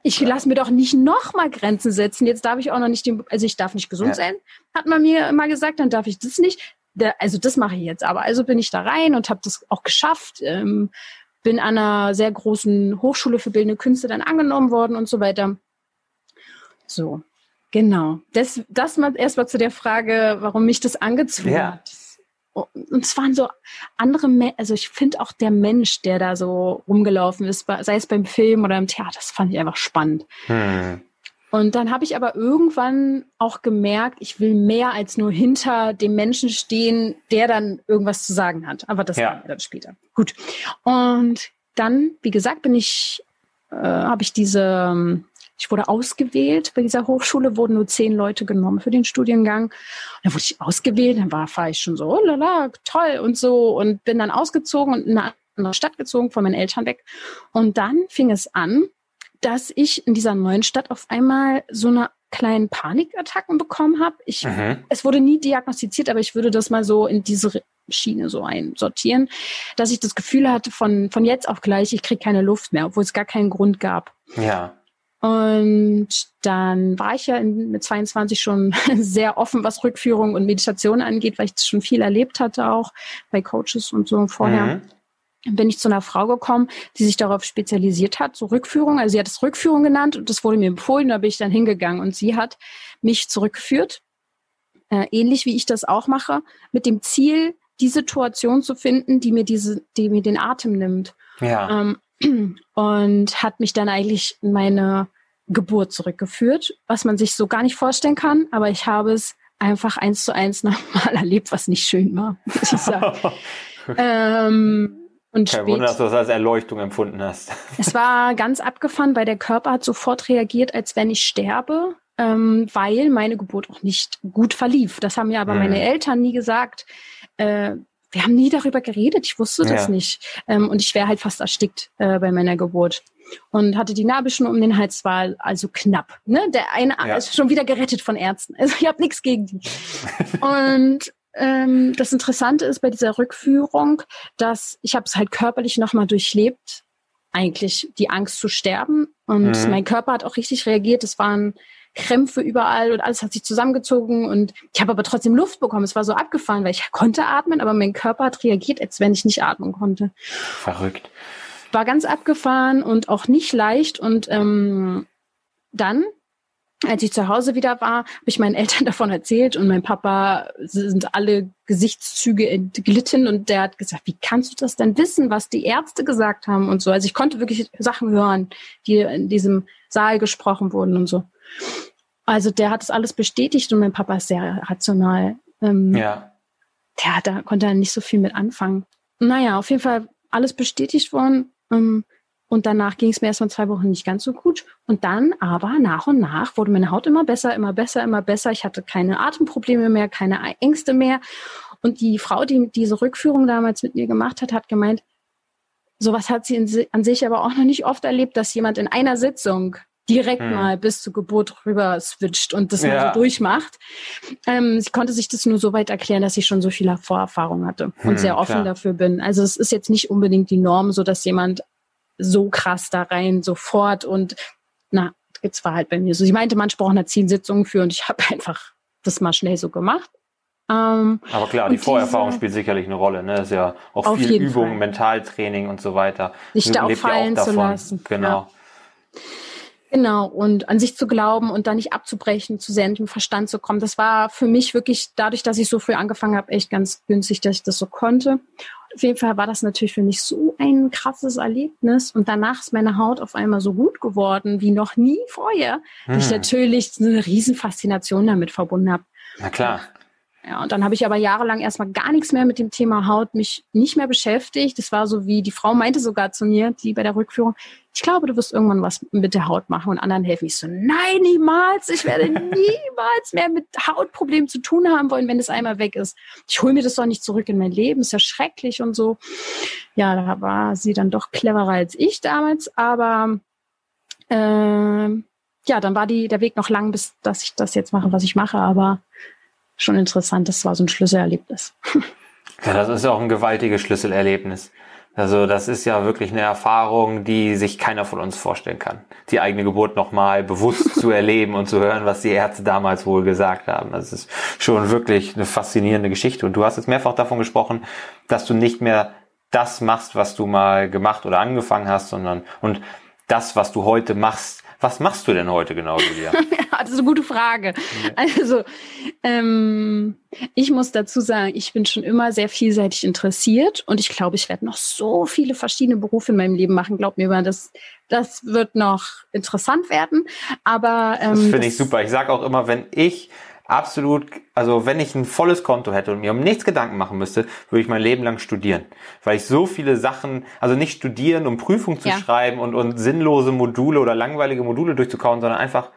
ich lasse mir doch nicht noch mal Grenzen setzen. Jetzt darf ich auch noch nicht den, also ich darf nicht gesund ja. sein, hat man mir immer gesagt, dann darf ich das nicht. also das mache ich jetzt. Aber also bin ich da rein und habe das auch geschafft. Ähm, bin an einer sehr großen Hochschule für bildende Künste dann angenommen worden und so weiter. So, Genau. Das, das mal erstmal zu der Frage, warum mich das angezogen ja. hat. Und es waren so andere, also ich finde auch der Mensch, der da so rumgelaufen ist, sei es beim Film oder im Theater, das fand ich einfach spannend. Hm. Und dann habe ich aber irgendwann auch gemerkt, ich will mehr als nur hinter dem Menschen stehen, der dann irgendwas zu sagen hat. Aber das ja. dann später. Gut. Und dann, wie gesagt, bin ich, äh, habe ich diese ähm, ich wurde ausgewählt. Bei dieser Hochschule wurden nur zehn Leute genommen für den Studiengang. Und dann wurde ich ausgewählt, dann war, war ich schon so, oh lala, toll und so und bin dann ausgezogen und in eine andere Stadt gezogen, von meinen Eltern weg. Und dann fing es an, dass ich in dieser neuen Stadt auf einmal so eine kleinen Panikattacken bekommen habe. Ich, mhm. es wurde nie diagnostiziert, aber ich würde das mal so in diese Schiene so einsortieren, dass ich das Gefühl hatte von, von jetzt auf gleich, ich kriege keine Luft mehr, obwohl es gar keinen Grund gab. Ja. Und dann war ich ja in, mit 22 schon sehr offen, was Rückführung und Meditation angeht, weil ich schon viel erlebt hatte, auch bei Coaches und so vorher. Mhm. Bin ich zu einer Frau gekommen, die sich darauf spezialisiert hat, so Rückführung. Also sie hat es Rückführung genannt und das wurde mir empfohlen, da bin ich dann hingegangen und sie hat mich zurückgeführt, äh, ähnlich wie ich das auch mache, mit dem Ziel, die Situation zu finden, die mir diese, die mir den Atem nimmt. Ja. Ähm, und hat mich dann eigentlich in meine Geburt zurückgeführt, was man sich so gar nicht vorstellen kann, aber ich habe es einfach eins zu eins nochmal erlebt, was nicht schön war, muss ich sagen. ähm, und Kein Wunder, dass du das als Erleuchtung empfunden hast. es war ganz abgefahren, weil der Körper hat sofort reagiert, als wenn ich sterbe, ähm, weil meine Geburt auch nicht gut verlief. Das haben mir aber hm. meine Eltern nie gesagt. Äh, wir haben nie darüber geredet, ich wusste das ja. nicht. Ähm, und ich wäre halt fast erstickt äh, bei meiner Geburt und hatte die Nabelschnur um den Hals, war also knapp. Ne? Der eine ja. ist schon wieder gerettet von Ärzten. Also ich habe nichts gegen die. und ähm, das Interessante ist bei dieser Rückführung, dass ich habe es halt körperlich nochmal durchlebt, eigentlich die Angst zu sterben. Und mhm. mein Körper hat auch richtig reagiert. Es waren Krämpfe überall und alles hat sich zusammengezogen und ich habe aber trotzdem Luft bekommen. Es war so abgefahren, weil ich konnte atmen, aber mein Körper hat reagiert, als wenn ich nicht atmen konnte. Verrückt war ganz abgefahren und auch nicht leicht. Und ähm, dann, als ich zu Hause wieder war, habe ich meinen Eltern davon erzählt und mein Papa sind alle Gesichtszüge entglitten und der hat gesagt, wie kannst du das denn wissen, was die Ärzte gesagt haben und so. Also ich konnte wirklich Sachen hören, die in diesem Saal gesprochen wurden und so. Also der hat das alles bestätigt und mein Papa ist sehr rational. Ähm, ja. Der da konnte nicht so viel mit anfangen. Naja, auf jeden Fall alles bestätigt worden. Ähm, und danach ging es mir erstmal zwei Wochen nicht ganz so gut. Und dann aber nach und nach wurde meine Haut immer besser, immer besser, immer besser. Ich hatte keine Atemprobleme mehr, keine Ängste mehr. Und die Frau, die diese Rückführung damals mit mir gemacht hat, hat gemeint, sowas hat sie in, an sich aber auch noch nicht oft erlebt, dass jemand in einer Sitzung direkt hm. mal bis zur Geburt rüber switcht und das ja. mal so durchmacht. Ähm, sie konnte sich das nur so weit erklären, dass ich schon so viel Vorerfahrung hatte und hm, sehr offen klar. dafür bin. Also es ist jetzt nicht unbedingt die Norm, so dass jemand so krass da rein sofort und na, gibt's war halt bei mir so. Sie meinte, manche brauchen da zehn Sitzungen für und ich habe einfach das mal schnell so gemacht. Ähm, Aber klar, die Vorerfahrung diese, spielt sicherlich eine Rolle. Ne? Ist ja auch viel Übung, Fall. Mentaltraining und so weiter. Sich da auch fallen ja auch zu lassen. Genau. Ja. Genau, und an sich zu glauben und dann nicht abzubrechen, zu sehr in den Verstand zu kommen. Das war für mich wirklich, dadurch, dass ich so früh angefangen habe, echt ganz günstig, dass ich das so konnte. Auf jeden Fall war das natürlich für mich so ein krasses Erlebnis. Und danach ist meine Haut auf einmal so gut geworden wie noch nie vorher. Hm. Ich natürlich eine Riesenfaszination damit verbunden habe. Na klar. Ja, und dann habe ich aber jahrelang erstmal gar nichts mehr mit dem Thema Haut mich nicht mehr beschäftigt. Das war so wie, die Frau meinte sogar zu mir, die bei der Rückführung, ich glaube, du wirst irgendwann was mit der Haut machen und anderen helfen. Ich so, nein, niemals. Ich werde niemals mehr mit Hautproblemen zu tun haben wollen, wenn es einmal weg ist. Ich hole mir das doch nicht zurück in mein Leben. Ist ja schrecklich und so. Ja, da war sie dann doch cleverer als ich damals. Aber äh, ja, dann war die, der Weg noch lang, bis dass ich das jetzt mache, was ich mache. Aber schon interessant. Das war so ein Schlüsselerlebnis. Ja, das ist auch ein gewaltiges Schlüsselerlebnis. Also das ist ja wirklich eine Erfahrung, die sich keiner von uns vorstellen kann. Die eigene Geburt nochmal bewusst zu erleben und zu hören, was die Ärzte damals wohl gesagt haben. Das ist schon wirklich eine faszinierende Geschichte. Und du hast jetzt mehrfach davon gesprochen, dass du nicht mehr das machst, was du mal gemacht oder angefangen hast, sondern und das, was du heute machst, was machst du denn heute genau, Julia? ja, das ist eine gute Frage. Also, ähm, ich muss dazu sagen, ich bin schon immer sehr vielseitig interessiert und ich glaube, ich werde noch so viele verschiedene Berufe in meinem Leben machen. Glaub mir mal, das, das wird noch interessant werden. Aber ähm, das finde ich super. Ich sage auch immer, wenn ich absolut, also wenn ich ein volles Konto hätte und mir um nichts Gedanken machen müsste, würde ich mein Leben lang studieren. Weil ich so viele Sachen, also nicht studieren, um Prüfungen zu ja. schreiben und, und sinnlose Module oder langweilige Module durchzukauen, sondern einfach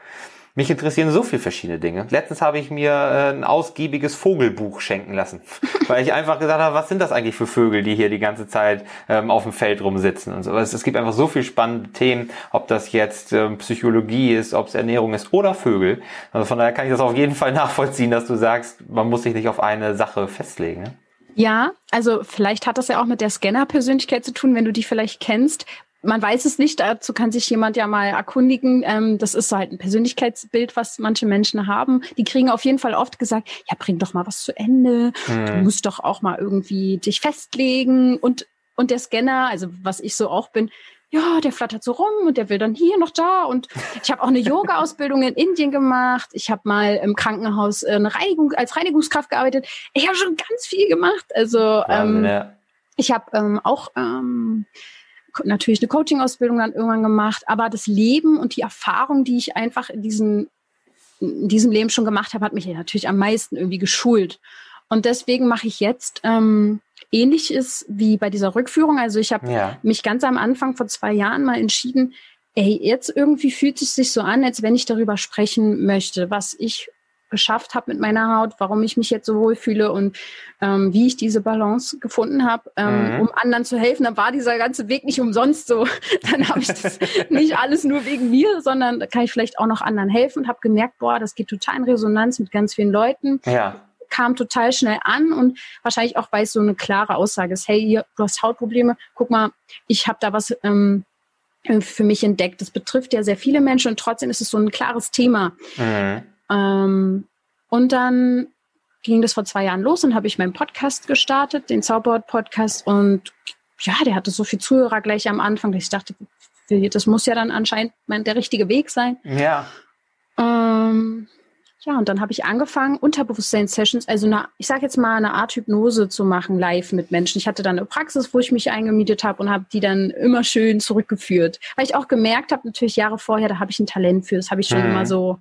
mich interessieren so viele verschiedene Dinge. Letztens habe ich mir äh, ein ausgiebiges Vogelbuch schenken lassen, weil ich einfach gesagt habe, was sind das eigentlich für Vögel, die hier die ganze Zeit ähm, auf dem Feld rumsitzen und so. Es, gibt einfach so viele spannende Themen, ob das jetzt ähm, Psychologie ist, ob es Ernährung ist oder Vögel. Also von daher kann ich das auf jeden Fall nachvollziehen, dass du sagst, man muss sich nicht auf eine Sache festlegen. Ne? Ja, also vielleicht hat das ja auch mit der Scanner-Persönlichkeit zu tun, wenn du die vielleicht kennst man weiß es nicht, dazu kann sich jemand ja mal erkundigen. Ähm, das ist halt ein Persönlichkeitsbild, was manche Menschen haben. Die kriegen auf jeden Fall oft gesagt, ja, bring doch mal was zu Ende. Mhm. Du musst doch auch mal irgendwie dich festlegen. Und, und der Scanner, also was ich so auch bin, ja, der flattert so rum und der will dann hier noch da. Und ich habe auch eine Yoga-Ausbildung in Indien gemacht. Ich habe mal im Krankenhaus äh, eine Reinigung, als Reinigungskraft gearbeitet. Ich habe schon ganz viel gemacht. Also ähm, ja. ich habe ähm, auch ähm, natürlich eine Coaching-Ausbildung dann irgendwann gemacht, aber das Leben und die Erfahrung, die ich einfach in diesem, in diesem Leben schon gemacht habe, hat mich natürlich am meisten irgendwie geschult. Und deswegen mache ich jetzt ähm, ähnliches wie bei dieser Rückführung. Also ich habe ja. mich ganz am Anfang vor zwei Jahren mal entschieden, ey, jetzt irgendwie fühlt es sich so an, als wenn ich darüber sprechen möchte, was ich geschafft habe mit meiner Haut, warum ich mich jetzt so wohl fühle und ähm, wie ich diese Balance gefunden habe, ähm, mhm. um anderen zu helfen. Dann war dieser ganze Weg nicht umsonst so. Dann habe ich das nicht alles nur wegen mir, sondern da kann ich vielleicht auch noch anderen helfen und habe gemerkt, boah, das geht total in Resonanz mit ganz vielen Leuten. Ja. Kam total schnell an und wahrscheinlich auch, weil es so eine klare Aussage ist, hey, hier, du hast Hautprobleme, guck mal, ich habe da was ähm, für mich entdeckt. Das betrifft ja sehr viele Menschen und trotzdem ist es so ein klares Thema. Mhm. Ähm, und dann ging das vor zwei Jahren los und habe ich meinen Podcast gestartet, den Zauberwort-Podcast. Und ja, der hatte so viel Zuhörer gleich am Anfang, dass ich dachte, das muss ja dann anscheinend der richtige Weg sein. Ja. Ähm, ja, und dann habe ich angefangen, Unterbewusstseins-Sessions, also eine, ich sage jetzt mal eine Art Hypnose zu machen, live mit Menschen. Ich hatte dann eine Praxis, wo ich mich eingemietet habe und habe die dann immer schön zurückgeführt. Weil ich auch gemerkt habe, natürlich Jahre vorher, da habe ich ein Talent für, das habe ich schon mhm. immer so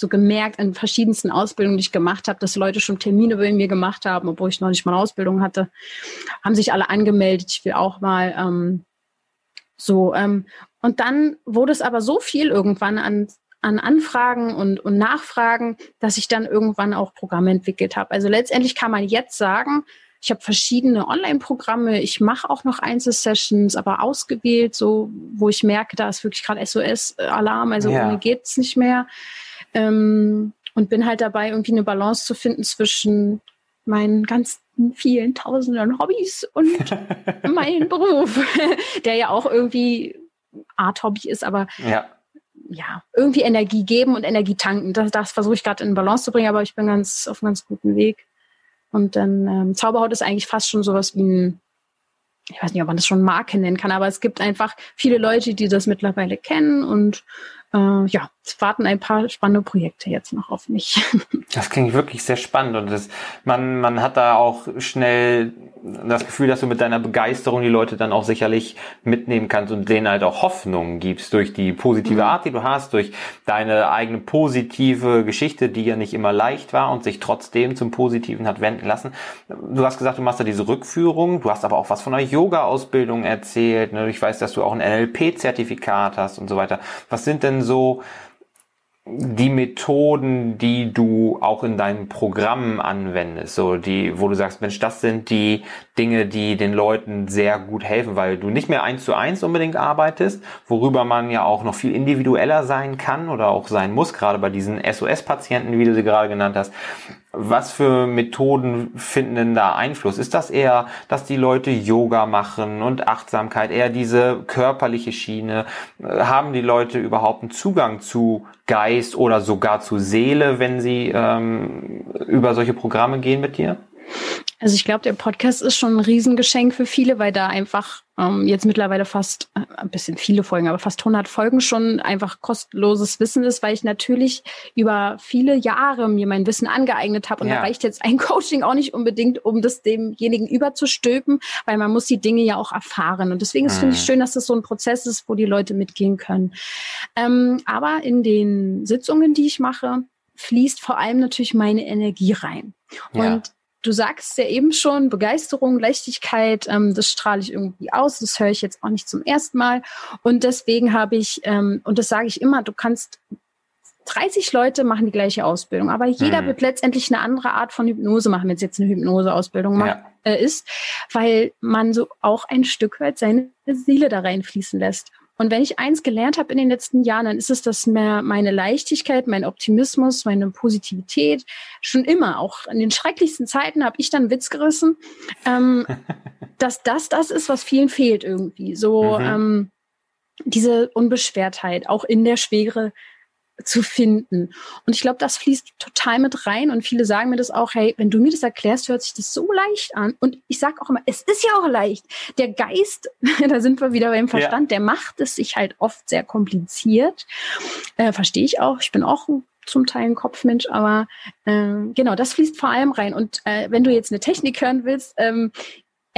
so gemerkt in verschiedensten Ausbildungen, die ich gemacht habe, dass Leute schon Termine bei mir gemacht haben, obwohl ich noch nicht mal eine Ausbildung hatte, haben sich alle angemeldet. Ich will auch mal ähm, so. Ähm, und dann wurde es aber so viel irgendwann an an Anfragen und, und Nachfragen, dass ich dann irgendwann auch Programme entwickelt habe. Also letztendlich kann man jetzt sagen, ich habe verschiedene Online-Programme, ich mache auch noch Einzelsessions, aber ausgewählt, so wo ich merke, da ist wirklich gerade SOS-Alarm, also ja. ohne geht's nicht mehr. Ähm, und bin halt dabei, irgendwie eine Balance zu finden zwischen meinen ganz vielen tausenden Hobbys und meinen Beruf, der ja auch irgendwie Art Hobby ist, aber ja ja, irgendwie Energie geben und Energie tanken. Das, das versuche ich gerade in Balance zu bringen, aber ich bin ganz auf einem ganz guten Weg. Und dann ähm, Zauberhaut ist eigentlich fast schon sowas wie ein, ich weiß nicht, ob man das schon Marke nennen kann, aber es gibt einfach viele Leute, die das mittlerweile kennen und äh, ja, es warten ein paar spannende Projekte jetzt noch auf mich. Das klingt wirklich sehr spannend und das, man, man hat da auch schnell das Gefühl, dass du mit deiner Begeisterung die Leute dann auch sicherlich mitnehmen kannst und denen halt auch Hoffnung gibst durch die positive mhm. Art, die du hast, durch deine eigene positive Geschichte, die ja nicht immer leicht war und sich trotzdem zum Positiven hat wenden lassen. Du hast gesagt, du machst da diese Rückführung, du hast aber auch was von einer Yoga-Ausbildung erzählt. Ne? Ich weiß, dass du auch ein NLP-Zertifikat hast und so weiter. Was sind denn so die Methoden, die du auch in deinem Programm anwendest, so die, wo du sagst, Mensch, das sind die Dinge, die den Leuten sehr gut helfen, weil du nicht mehr eins zu eins unbedingt arbeitest, worüber man ja auch noch viel individueller sein kann oder auch sein muss, gerade bei diesen SOS-Patienten, wie du sie gerade genannt hast. Was für Methoden finden denn da Einfluss? Ist das eher, dass die Leute Yoga machen und Achtsamkeit, eher diese körperliche Schiene? Haben die Leute überhaupt einen Zugang zu Geist oder sogar zu Seele, wenn sie ähm, über solche Programme gehen mit dir? Also ich glaube, der Podcast ist schon ein Riesengeschenk für viele, weil da einfach ähm, jetzt mittlerweile fast, äh, ein bisschen viele Folgen, aber fast 100 Folgen schon einfach kostenloses Wissen ist, weil ich natürlich über viele Jahre mir mein Wissen angeeignet habe. Und ja. da reicht jetzt ein Coaching auch nicht unbedingt, um das demjenigen überzustülpen, weil man muss die Dinge ja auch erfahren. Und deswegen mhm. finde ich schön, dass das so ein Prozess ist, wo die Leute mitgehen können. Ähm, aber in den Sitzungen, die ich mache, fließt vor allem natürlich meine Energie rein. Ja. Du sagst ja eben schon, Begeisterung, Leichtigkeit, ähm, das strahle ich irgendwie aus. Das höre ich jetzt auch nicht zum ersten Mal. Und deswegen habe ich, ähm, und das sage ich immer, du kannst 30 Leute machen die gleiche Ausbildung, aber jeder mhm. wird letztendlich eine andere Art von Hypnose machen, wenn es jetzt eine Hypnoseausbildung ja. äh, ist, weil man so auch ein Stück weit seine Seele da reinfließen lässt. Und wenn ich eins gelernt habe in den letzten Jahren, dann ist es, dass mehr meine Leichtigkeit, mein Optimismus, meine Positivität schon immer, auch in den schrecklichsten Zeiten habe ich dann Witz gerissen, ähm, dass das das ist, was vielen fehlt irgendwie. So mhm. ähm, diese Unbeschwertheit, auch in der Schwere zu finden. Und ich glaube, das fließt total mit rein. Und viele sagen mir das auch, hey, wenn du mir das erklärst, hört sich das so leicht an. Und ich sage auch immer, es ist ja auch leicht. Der Geist, da sind wir wieder beim Verstand, ja. der macht es sich halt oft sehr kompliziert. Äh, Verstehe ich auch. Ich bin auch zum Teil ein Kopfmensch, aber äh, genau, das fließt vor allem rein. Und äh, wenn du jetzt eine Technik hören willst, ähm,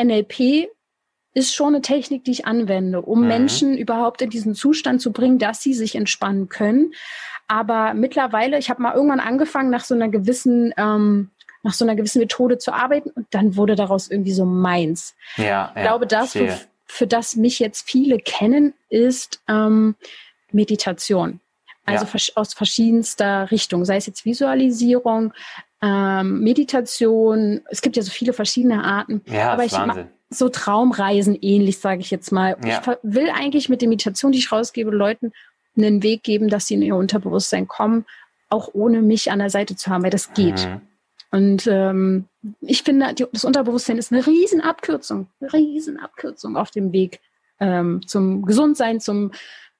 NLP ist schon eine Technik, die ich anwende, um mhm. Menschen überhaupt in diesen Zustand zu bringen, dass sie sich entspannen können. Aber mittlerweile, ich habe mal irgendwann angefangen, nach so einer gewissen, ähm, nach so einer gewissen Methode zu arbeiten und dann wurde daraus irgendwie so meins. Ja, ich glaube, das, für, für das mich jetzt viele kennen, ist ähm, Meditation. Also ja. aus verschiedenster Richtung, sei es jetzt Visualisierung, ähm, Meditation. Es gibt ja so viele verschiedene Arten. Ja, aber ich Wahnsinn. so Traumreisen ähnlich, sage ich jetzt mal. Ja. Ich will eigentlich mit der Meditation, die ich rausgebe, Leuten einen Weg geben, dass sie in ihr Unterbewusstsein kommen, auch ohne mich an der Seite zu haben, weil das geht. Mhm. Und ähm, ich finde, die, das Unterbewusstsein ist eine Riesenabkürzung, eine Riesenabkürzung auf dem Weg ähm, zum Gesundsein, zum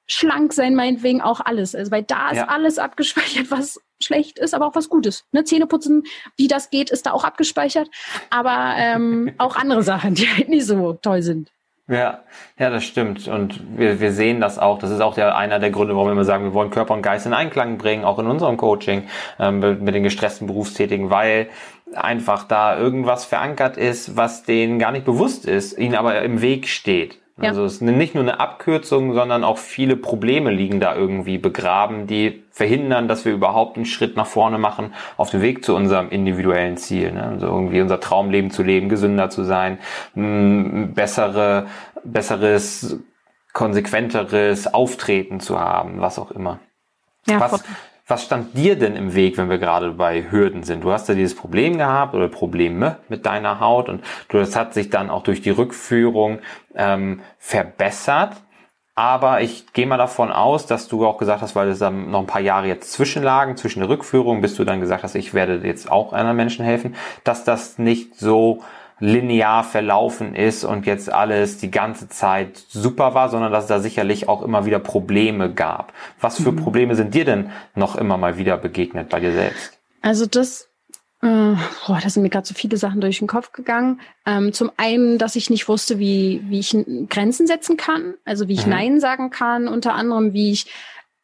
Schlanksein, meinetwegen auch alles. Also weil da ist ja. alles abgespeichert, was schlecht ist, aber auch was Gutes. Ne? Zähneputzen, wie das geht, ist da auch abgespeichert. Aber ähm, auch andere Sachen, die halt nicht so toll sind. Ja, ja, das stimmt. Und wir, wir sehen das auch. Das ist auch der, einer der Gründe, warum wir immer sagen, wir wollen Körper und Geist in Einklang bringen, auch in unserem Coaching ähm, mit den gestressten Berufstätigen, weil einfach da irgendwas verankert ist, was denen gar nicht bewusst ist, ihnen aber im Weg steht. Ja. Also es ist nicht nur eine Abkürzung, sondern auch viele Probleme liegen da irgendwie begraben, die verhindern, dass wir überhaupt einen Schritt nach vorne machen auf dem Weg zu unserem individuellen Ziel. Ne? Also irgendwie unser Traumleben zu leben, gesünder zu sein, bessere, besseres, konsequenteres Auftreten zu haben, was auch immer. Ja, was, was stand dir denn im Weg, wenn wir gerade bei Hürden sind? Du hast ja dieses Problem gehabt oder Probleme mit deiner Haut und du, das hat sich dann auch durch die Rückführung ähm, verbessert. Aber ich gehe mal davon aus, dass du auch gesagt hast, weil es dann noch ein paar Jahre jetzt zwischenlagen, zwischen der Rückführung, bis du dann gesagt hast, ich werde jetzt auch anderen Menschen helfen, dass das nicht so linear verlaufen ist und jetzt alles die ganze Zeit super war, sondern dass es da sicherlich auch immer wieder Probleme gab. Was für mhm. Probleme sind dir denn noch immer mal wieder begegnet bei dir selbst? Also das äh, boah, da sind mir gerade so viele Sachen durch den Kopf gegangen. Ähm, zum einen, dass ich nicht wusste, wie, wie ich Grenzen setzen kann, also wie ich mhm. Nein sagen kann, unter anderem, wie ich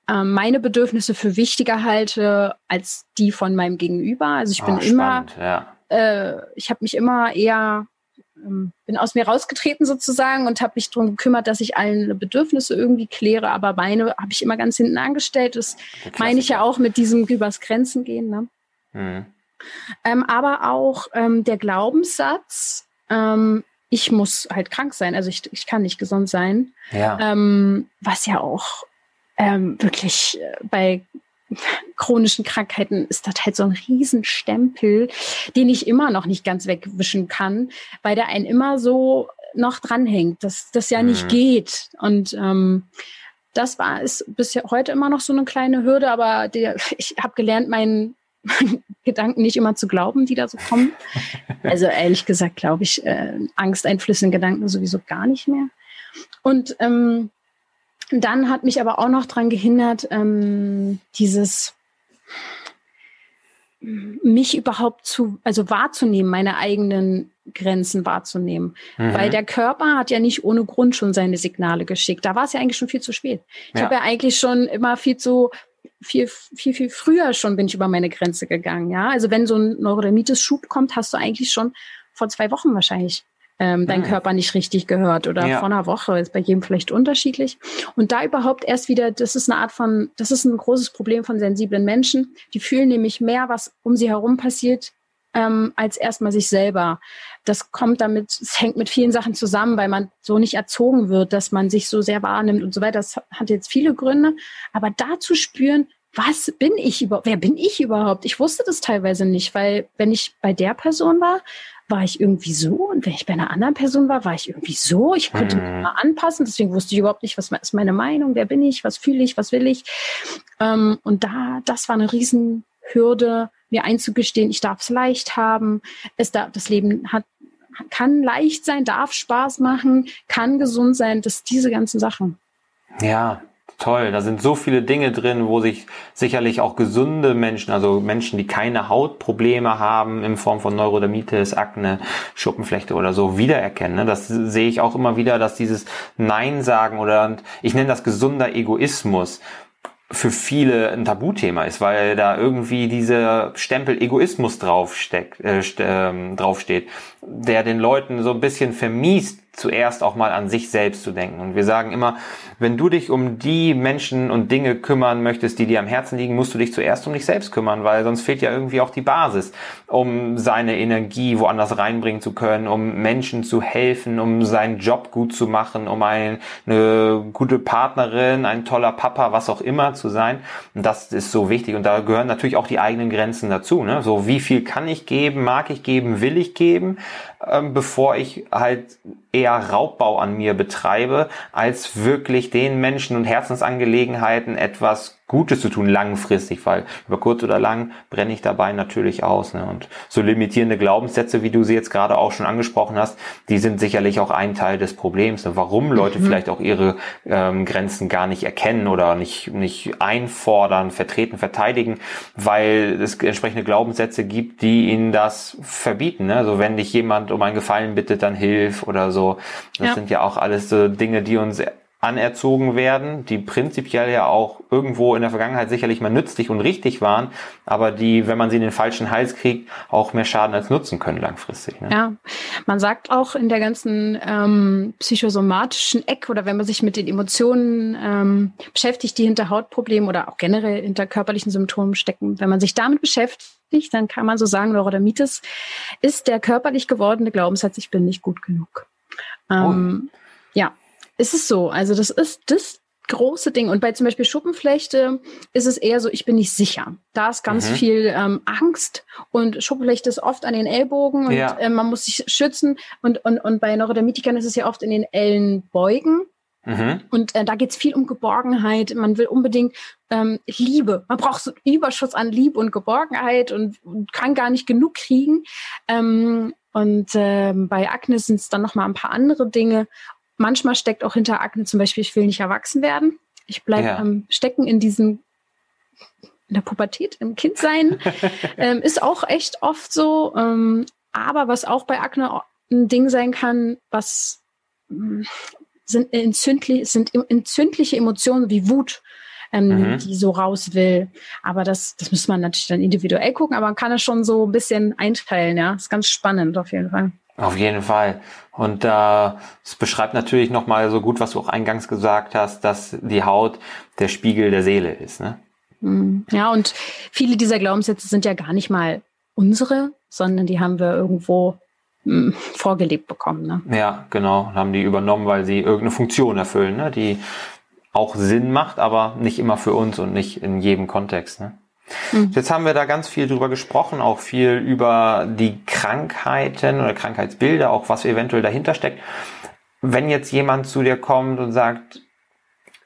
äh, meine Bedürfnisse für wichtiger halte als die von meinem Gegenüber. Also ich bin oh, immer, ja äh, ich habe mich immer eher ähm, bin aus mir rausgetreten sozusagen und habe mich darum gekümmert, dass ich allen Bedürfnisse irgendwie kläre, aber meine habe ich immer ganz hinten angestellt. Das meine ich ja auch mit diesem übers Grenzen gehen. Ne? Mhm. Ähm, aber auch ähm, der Glaubenssatz, ähm, ich muss halt krank sein, also ich, ich kann nicht gesund sein. Ja. Ähm, was ja auch wirklich äh, bei chronischen Krankheiten ist das halt so ein Riesenstempel, den ich immer noch nicht ganz wegwischen kann, weil der einen immer so noch dranhängt, dass das ja nicht mhm. geht. Und ähm, das war ist bis heute immer noch so eine kleine Hürde, aber der, ich habe gelernt, meinen Gedanken nicht immer zu glauben, die da so kommen. Also ehrlich gesagt glaube ich äh, angsteinflößenden Gedanken sowieso gar nicht mehr. Und ähm, dann hat mich aber auch noch dran gehindert, ähm, dieses mich überhaupt zu, also wahrzunehmen, meine eigenen Grenzen wahrzunehmen. Mhm. Weil der Körper hat ja nicht ohne Grund schon seine Signale geschickt. Da war es ja eigentlich schon viel zu spät. Ich ja. habe ja eigentlich schon immer viel zu viel, viel, viel früher schon bin ich über meine Grenze gegangen. Ja, also wenn so ein Neurodermitis-Schub kommt, hast du eigentlich schon vor zwei Wochen wahrscheinlich ähm, dein mhm. Körper nicht richtig gehört oder ja. vor einer Woche, ist bei jedem vielleicht unterschiedlich. Und da überhaupt erst wieder, das ist eine Art von, das ist ein großes Problem von sensiblen Menschen. Die fühlen nämlich mehr, was um sie herum passiert, ähm, als erstmal sich selber. Das kommt damit, es hängt mit vielen Sachen zusammen, weil man so nicht erzogen wird, dass man sich so sehr wahrnimmt und so weiter. Das hat jetzt viele Gründe. Aber da zu spüren, was bin ich überhaupt? Wer bin ich überhaupt? Ich wusste das teilweise nicht, weil wenn ich bei der Person war, war ich irgendwie so und wenn ich bei einer anderen Person war, war ich irgendwie so. Ich konnte mhm. mich mal anpassen, deswegen wusste ich überhaupt nicht, was ist meine Meinung, wer bin ich, was fühle ich, was will ich. Ähm, und da, das war eine Riesenhürde, mir einzugestehen, ich darf es leicht haben. Es darf, das Leben hat, kann leicht sein, darf Spaß machen, kann gesund sein, dass diese ganzen Sachen. Ja, Toll, da sind so viele Dinge drin, wo sich sicherlich auch gesunde Menschen, also Menschen, die keine Hautprobleme haben in Form von Neurodermitis, Akne, Schuppenflechte oder so wiedererkennen. Ne? Das sehe ich auch immer wieder, dass dieses Nein sagen oder ich nenne das gesunder Egoismus für viele ein Tabuthema ist, weil da irgendwie dieser Stempel Egoismus draufsteckt, äh, äh, draufsteht, der den Leuten so ein bisschen vermiest, zuerst auch mal an sich selbst zu denken. Und wir sagen immer, wenn du dich um die Menschen und Dinge kümmern möchtest, die dir am Herzen liegen, musst du dich zuerst um dich selbst kümmern, weil sonst fehlt ja irgendwie auch die Basis, um seine Energie woanders reinbringen zu können, um Menschen zu helfen, um seinen Job gut zu machen, um eine gute Partnerin, ein toller Papa, was auch immer zu sein. Und das ist so wichtig. Und da gehören natürlich auch die eigenen Grenzen dazu. Ne? So wie viel kann ich geben, mag ich geben, will ich geben, ähm, bevor ich halt eher Raubbau an mir betreibe, als wirklich den Menschen und Herzensangelegenheiten etwas Gutes zu tun, langfristig, weil über kurz oder lang brenne ich dabei natürlich aus. Ne? Und so limitierende Glaubenssätze, wie du sie jetzt gerade auch schon angesprochen hast, die sind sicherlich auch ein Teil des Problems, ne? warum Leute mhm. vielleicht auch ihre ähm, Grenzen gar nicht erkennen oder nicht, nicht einfordern, vertreten, verteidigen, weil es entsprechende Glaubenssätze gibt, die ihnen das verbieten. Ne? Also wenn dich jemand um einen Gefallen bittet, dann hilf oder so. Das ja. sind ja auch alles so Dinge, die uns anerzogen werden, die prinzipiell ja auch irgendwo in der Vergangenheit sicherlich mal nützlich und richtig waren, aber die, wenn man sie in den falschen Hals kriegt, auch mehr Schaden als nutzen können langfristig. Ne? Ja, man sagt auch in der ganzen ähm, psychosomatischen Eck oder wenn man sich mit den Emotionen ähm, beschäftigt, die hinter Hautproblemen oder auch generell hinter körperlichen Symptomen stecken, wenn man sich damit beschäftigt, dann kann man so sagen, Neurodermitis ist der körperlich gewordene Glaubenssatz, ich bin nicht gut genug. Ähm, oh. Ja, ist es so. Also das ist das große Ding. Und bei zum Beispiel Schuppenflechte ist es eher so, ich bin nicht sicher. Da ist ganz mhm. viel ähm, Angst und Schuppenflechte ist oft an den Ellbogen und ja. äh, man muss sich schützen. Und, und, und bei Neurodermitikern ist es ja oft in den Ellenbeugen. Mhm. Und äh, da geht's viel um Geborgenheit. Man will unbedingt ähm, Liebe. Man braucht so einen Überschuss an Liebe und Geborgenheit und, und kann gar nicht genug kriegen. Ähm, und ähm, bei Akne sind es dann noch mal ein paar andere Dinge. Manchmal steckt auch hinter Akne zum Beispiel, ich will nicht erwachsen werden. Ich bleibe ja. am Stecken in diesem in der Pubertät, im Kindsein. ähm, ist auch echt oft so. Ähm, aber was auch bei Akne ein Ding sein kann, was mm, sind, entzündlich, sind entzündliche Emotionen wie Wut, ähm, mhm. die so raus will. Aber das, das muss man natürlich dann individuell gucken, aber man kann es schon so ein bisschen einteilen, ja. Ist ganz spannend auf jeden Fall. Auf jeden Fall. Und äh, es beschreibt natürlich nochmal so gut, was du auch eingangs gesagt hast, dass die Haut der Spiegel der Seele ist. Ne? Mhm. Ja, und viele dieser Glaubenssätze sind ja gar nicht mal unsere, sondern die haben wir irgendwo mh, hm, vorgelebt bekommen. Ne? Ja, genau. Haben die übernommen, weil sie irgendeine Funktion erfüllen, ne? die auch Sinn macht, aber nicht immer für uns und nicht in jedem Kontext. Ne? Mhm. Jetzt haben wir da ganz viel drüber gesprochen, auch viel über die Krankheiten oder Krankheitsbilder, auch was eventuell dahinter steckt. Wenn jetzt jemand zu dir kommt und sagt,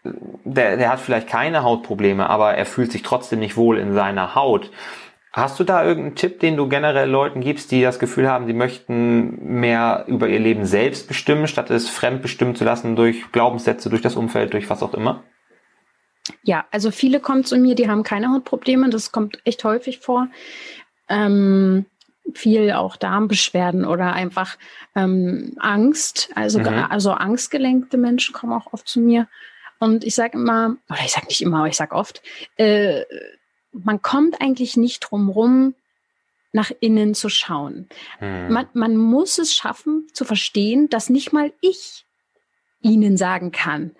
der, der hat vielleicht keine Hautprobleme, aber er fühlt sich trotzdem nicht wohl in seiner Haut. Hast du da irgendeinen Tipp, den du generell Leuten gibst, die das Gefühl haben, sie möchten mehr über ihr Leben selbst bestimmen, statt es fremdbestimmen zu lassen durch Glaubenssätze, durch das Umfeld, durch was auch immer? Ja, also viele kommen zu mir, die haben keine Hautprobleme. Das kommt echt häufig vor. Ähm, viel auch Darmbeschwerden oder einfach ähm, Angst. Also, mhm. also angstgelenkte Menschen kommen auch oft zu mir. Und ich sage immer, oder ich sage nicht immer, aber ich sage oft, äh, man kommt eigentlich nicht drum rum, nach innen zu schauen. Mhm. Man, man muss es schaffen zu verstehen, dass nicht mal ich ihnen sagen kann,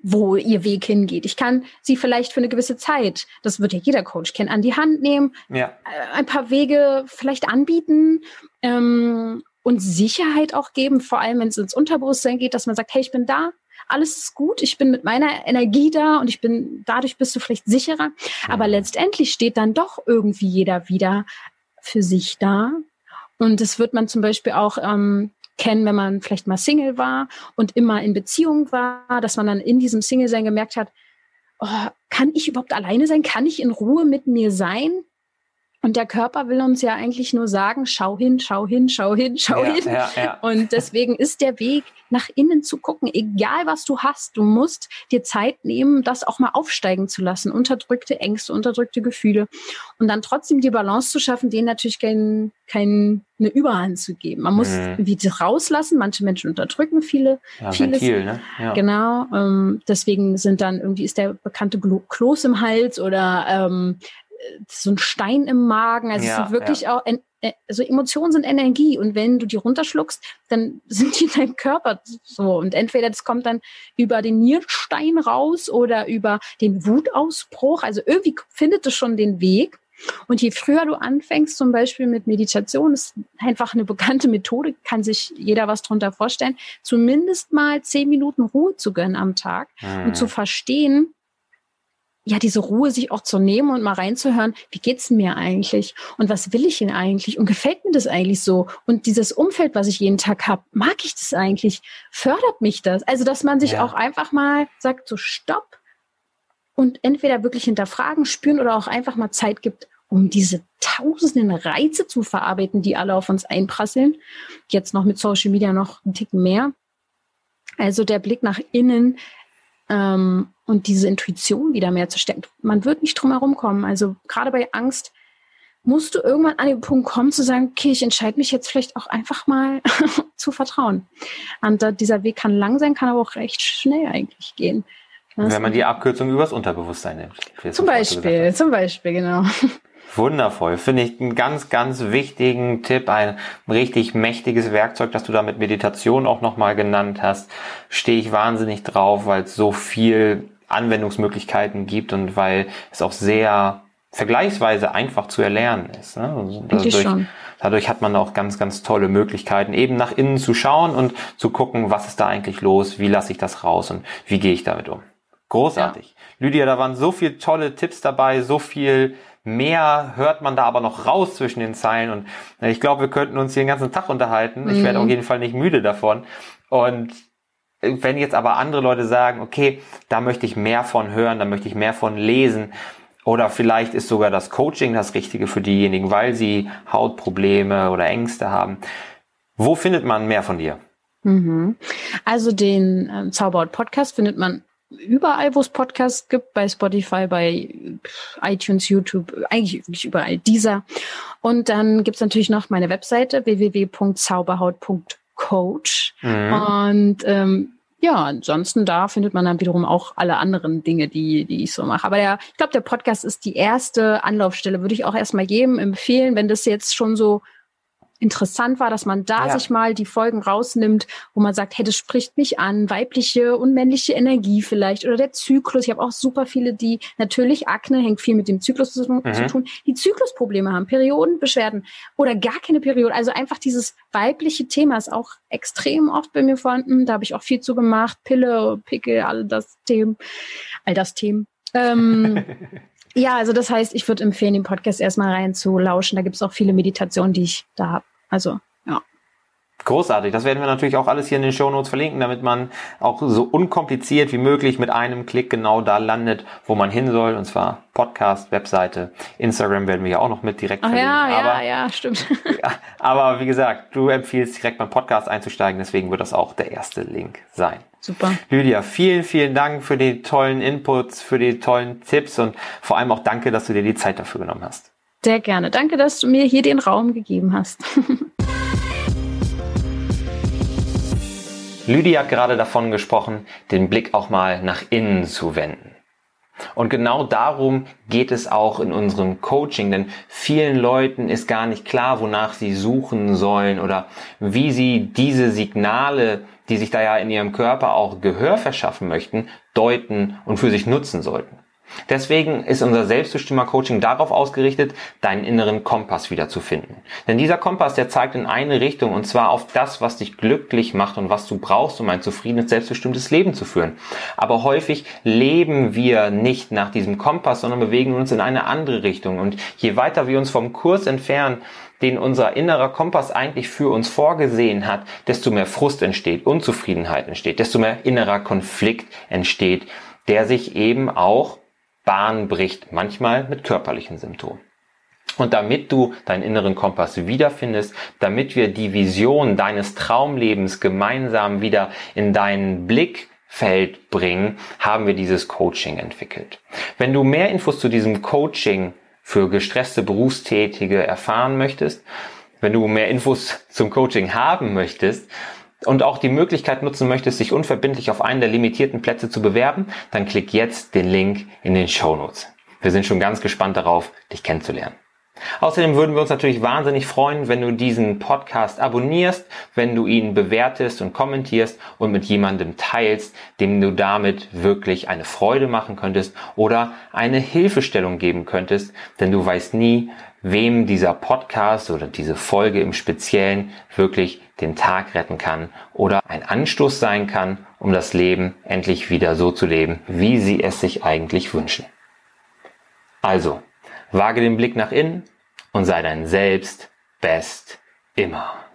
wo ihr Weg hingeht. Ich kann sie vielleicht für eine gewisse Zeit, das wird ja jeder Coach kennen, an die Hand nehmen, ja. Äh, ein paar Wege vielleicht anbieten ähm, und Sicherheit auch geben, vor allem wenn es ins Unterbewusstsein geht, dass man sagt, hey, ich bin da, alles ist gut, ich bin mit meiner Energie da und ich bin, dadurch bist du vielleicht sicherer. Aber mhm. letztendlich steht dann doch irgendwie jeder wieder für sich da. Und das wird man zum Beispiel auch ähm, kennen, wenn man vielleicht mal Single war und immer in Beziehung war, dass man dann in diesem Single-Sein gemerkt hat, oh, kann ich überhaupt alleine sein? Kann ich in Ruhe mit mir sein? Und der Körper will uns ja eigentlich nur sagen, schau hin, schau hin, schau hin, schau ja, hin. Ja, ja. Und deswegen ist der Weg, nach innen zu gucken, egal was du hast, du musst dir Zeit nehmen, das auch mal aufsteigen zu lassen, unterdrückte Ängste, unterdrückte Gefühle und dann trotzdem die Balance zu schaffen, denen natürlich kein, kein, eine Überhand zu geben. Man muss mhm. wie rauslassen, manche Menschen unterdrücken viele, ja, vieles. Ventil, ne? ja. Genau, ähm, deswegen sind dann irgendwie ist der bekannte Kloß im Hals oder ähm, so ein Stein im Magen. Also ja, es sind wirklich ja. auch, äh, also Emotionen sind Energie und wenn du die runterschluckst, dann sind die in deinem Körper so. Und entweder das kommt dann über den Nierstein raus oder über den Wutausbruch. Also irgendwie findet es schon den Weg. Und je früher du anfängst, zum Beispiel mit Meditation, ist einfach eine bekannte Methode, kann sich jeder was drunter vorstellen, zumindest mal zehn Minuten Ruhe zu gönnen am Tag mhm. und zu verstehen, ja, diese Ruhe sich auch zu nehmen und mal reinzuhören, wie geht's mir eigentlich und was will ich denn eigentlich und gefällt mir das eigentlich so und dieses Umfeld, was ich jeden Tag habe, mag ich das eigentlich, fördert mich das? Also, dass man sich ja. auch einfach mal sagt, so stopp und entweder wirklich hinterfragen, spüren oder auch einfach mal Zeit gibt, um diese tausenden Reize zu verarbeiten, die alle auf uns einprasseln. Jetzt noch mit Social Media noch ein Ticken mehr. Also der Blick nach innen, ähm, und diese Intuition wieder mehr zu stecken. Man wird nicht drum herum kommen. Also gerade bei Angst musst du irgendwann an den Punkt kommen zu sagen, okay, ich entscheide mich jetzt vielleicht auch einfach mal zu vertrauen. Und äh, dieser Weg kann lang sein, kann aber auch recht schnell eigentlich gehen. Wenn man die Abkürzung übers Unterbewusstsein nimmt. Zum Beispiel, zum Beispiel, genau. Wundervoll. Finde ich einen ganz, ganz wichtigen Tipp, ein richtig mächtiges Werkzeug, das du da mit Meditation auch nochmal genannt hast. Stehe ich wahnsinnig drauf, weil es so viel Anwendungsmöglichkeiten gibt und weil es auch sehr vergleichsweise einfach zu erlernen ist. Ne? Also dadurch, dadurch hat man auch ganz, ganz tolle Möglichkeiten, eben nach innen zu schauen und zu gucken, was ist da eigentlich los, wie lasse ich das raus und wie gehe ich damit um. Großartig. Ja. Lydia, da waren so viele tolle Tipps dabei, so viel mehr hört man da aber noch raus zwischen den Zeilen und äh, ich glaube, wir könnten uns hier den ganzen Tag unterhalten. Mhm. Ich werde auf jeden Fall nicht müde davon. Und äh, wenn jetzt aber andere Leute sagen, okay, da möchte ich mehr von hören, da möchte ich mehr von lesen, oder vielleicht ist sogar das Coaching das Richtige für diejenigen, weil sie Hautprobleme oder Ängste haben. Wo findet man mehr von dir? Mhm. Also den äh, Zauberhaut Podcast findet man überall, wo es Podcasts gibt, bei Spotify, bei iTunes, YouTube, eigentlich wirklich überall dieser. Und dann gibt's natürlich noch meine Webseite www.zauberhaut.coach. Mhm. Und ähm, ja, ansonsten da findet man dann wiederum auch alle anderen Dinge, die, die ich so mache. Aber ja, ich glaube, der Podcast ist die erste Anlaufstelle, würde ich auch erstmal jedem empfehlen, wenn das jetzt schon so interessant war, dass man da ja. sich mal die Folgen rausnimmt, wo man sagt, hey, das spricht mich an, weibliche und männliche Energie vielleicht oder der Zyklus. Ich habe auch super viele, die natürlich Akne hängt viel mit dem Zyklus zu, mhm. zu tun, die Zyklusprobleme haben, Periodenbeschwerden oder gar keine Periode. Also einfach dieses weibliche Thema ist auch extrem oft bei mir vorhanden. Da habe ich auch viel zu gemacht, Pille, Pickel, all das Themen, all das Themen. Ähm, Ja, also das heißt, ich würde empfehlen, den Podcast erstmal rein zu lauschen. Da gibt es auch viele Meditationen, die ich da habe. Also, ja. Großartig. Das werden wir natürlich auch alles hier in den Show Notes verlinken, damit man auch so unkompliziert wie möglich mit einem Klick genau da landet, wo man hin soll. Und zwar Podcast, Webseite, Instagram werden wir ja auch noch mit direkt Ach verlinken. Ja, aber, ja, ja, stimmt. aber wie gesagt, du empfiehlst direkt beim Podcast einzusteigen, deswegen wird das auch der erste Link sein. Super. Lydia, vielen, vielen Dank für die tollen Inputs, für die tollen Tipps und vor allem auch danke, dass du dir die Zeit dafür genommen hast. Sehr gerne. Danke, dass du mir hier den Raum gegeben hast. Lydia hat gerade davon gesprochen, den Blick auch mal nach innen zu wenden. Und genau darum geht es auch in unserem Coaching, denn vielen Leuten ist gar nicht klar, wonach sie suchen sollen oder wie sie diese Signale, die sich da ja in ihrem Körper auch Gehör verschaffen möchten, deuten und für sich nutzen sollten. Deswegen ist unser Selbstbestimmer-Coaching darauf ausgerichtet, deinen inneren Kompass wiederzufinden. Denn dieser Kompass, der zeigt in eine Richtung und zwar auf das, was dich glücklich macht und was du brauchst, um ein zufriedenes, selbstbestimmtes Leben zu führen. Aber häufig leben wir nicht nach diesem Kompass, sondern bewegen uns in eine andere Richtung. Und je weiter wir uns vom Kurs entfernen, den unser innerer Kompass eigentlich für uns vorgesehen hat, desto mehr Frust entsteht, Unzufriedenheit entsteht, desto mehr innerer Konflikt entsteht, der sich eben auch Bahn bricht, manchmal mit körperlichen Symptomen. Und damit du deinen inneren Kompass wiederfindest, damit wir die Vision deines Traumlebens gemeinsam wieder in deinen Blickfeld bringen, haben wir dieses Coaching entwickelt. Wenn du mehr Infos zu diesem Coaching für gestresste Berufstätige erfahren möchtest, wenn du mehr Infos zum Coaching haben möchtest, und auch die Möglichkeit nutzen möchtest, sich unverbindlich auf einen der limitierten Plätze zu bewerben, dann klick jetzt den Link in den Show Notes. Wir sind schon ganz gespannt darauf, dich kennenzulernen. Außerdem würden wir uns natürlich wahnsinnig freuen, wenn du diesen Podcast abonnierst, wenn du ihn bewertest und kommentierst und mit jemandem teilst, dem du damit wirklich eine Freude machen könntest oder eine Hilfestellung geben könntest, denn du weißt nie, wem dieser Podcast oder diese Folge im Speziellen wirklich den Tag retten kann oder ein Anstoß sein kann, um das Leben endlich wieder so zu leben, wie sie es sich eigentlich wünschen. Also, wage den Blick nach innen und sei dein Selbst best immer.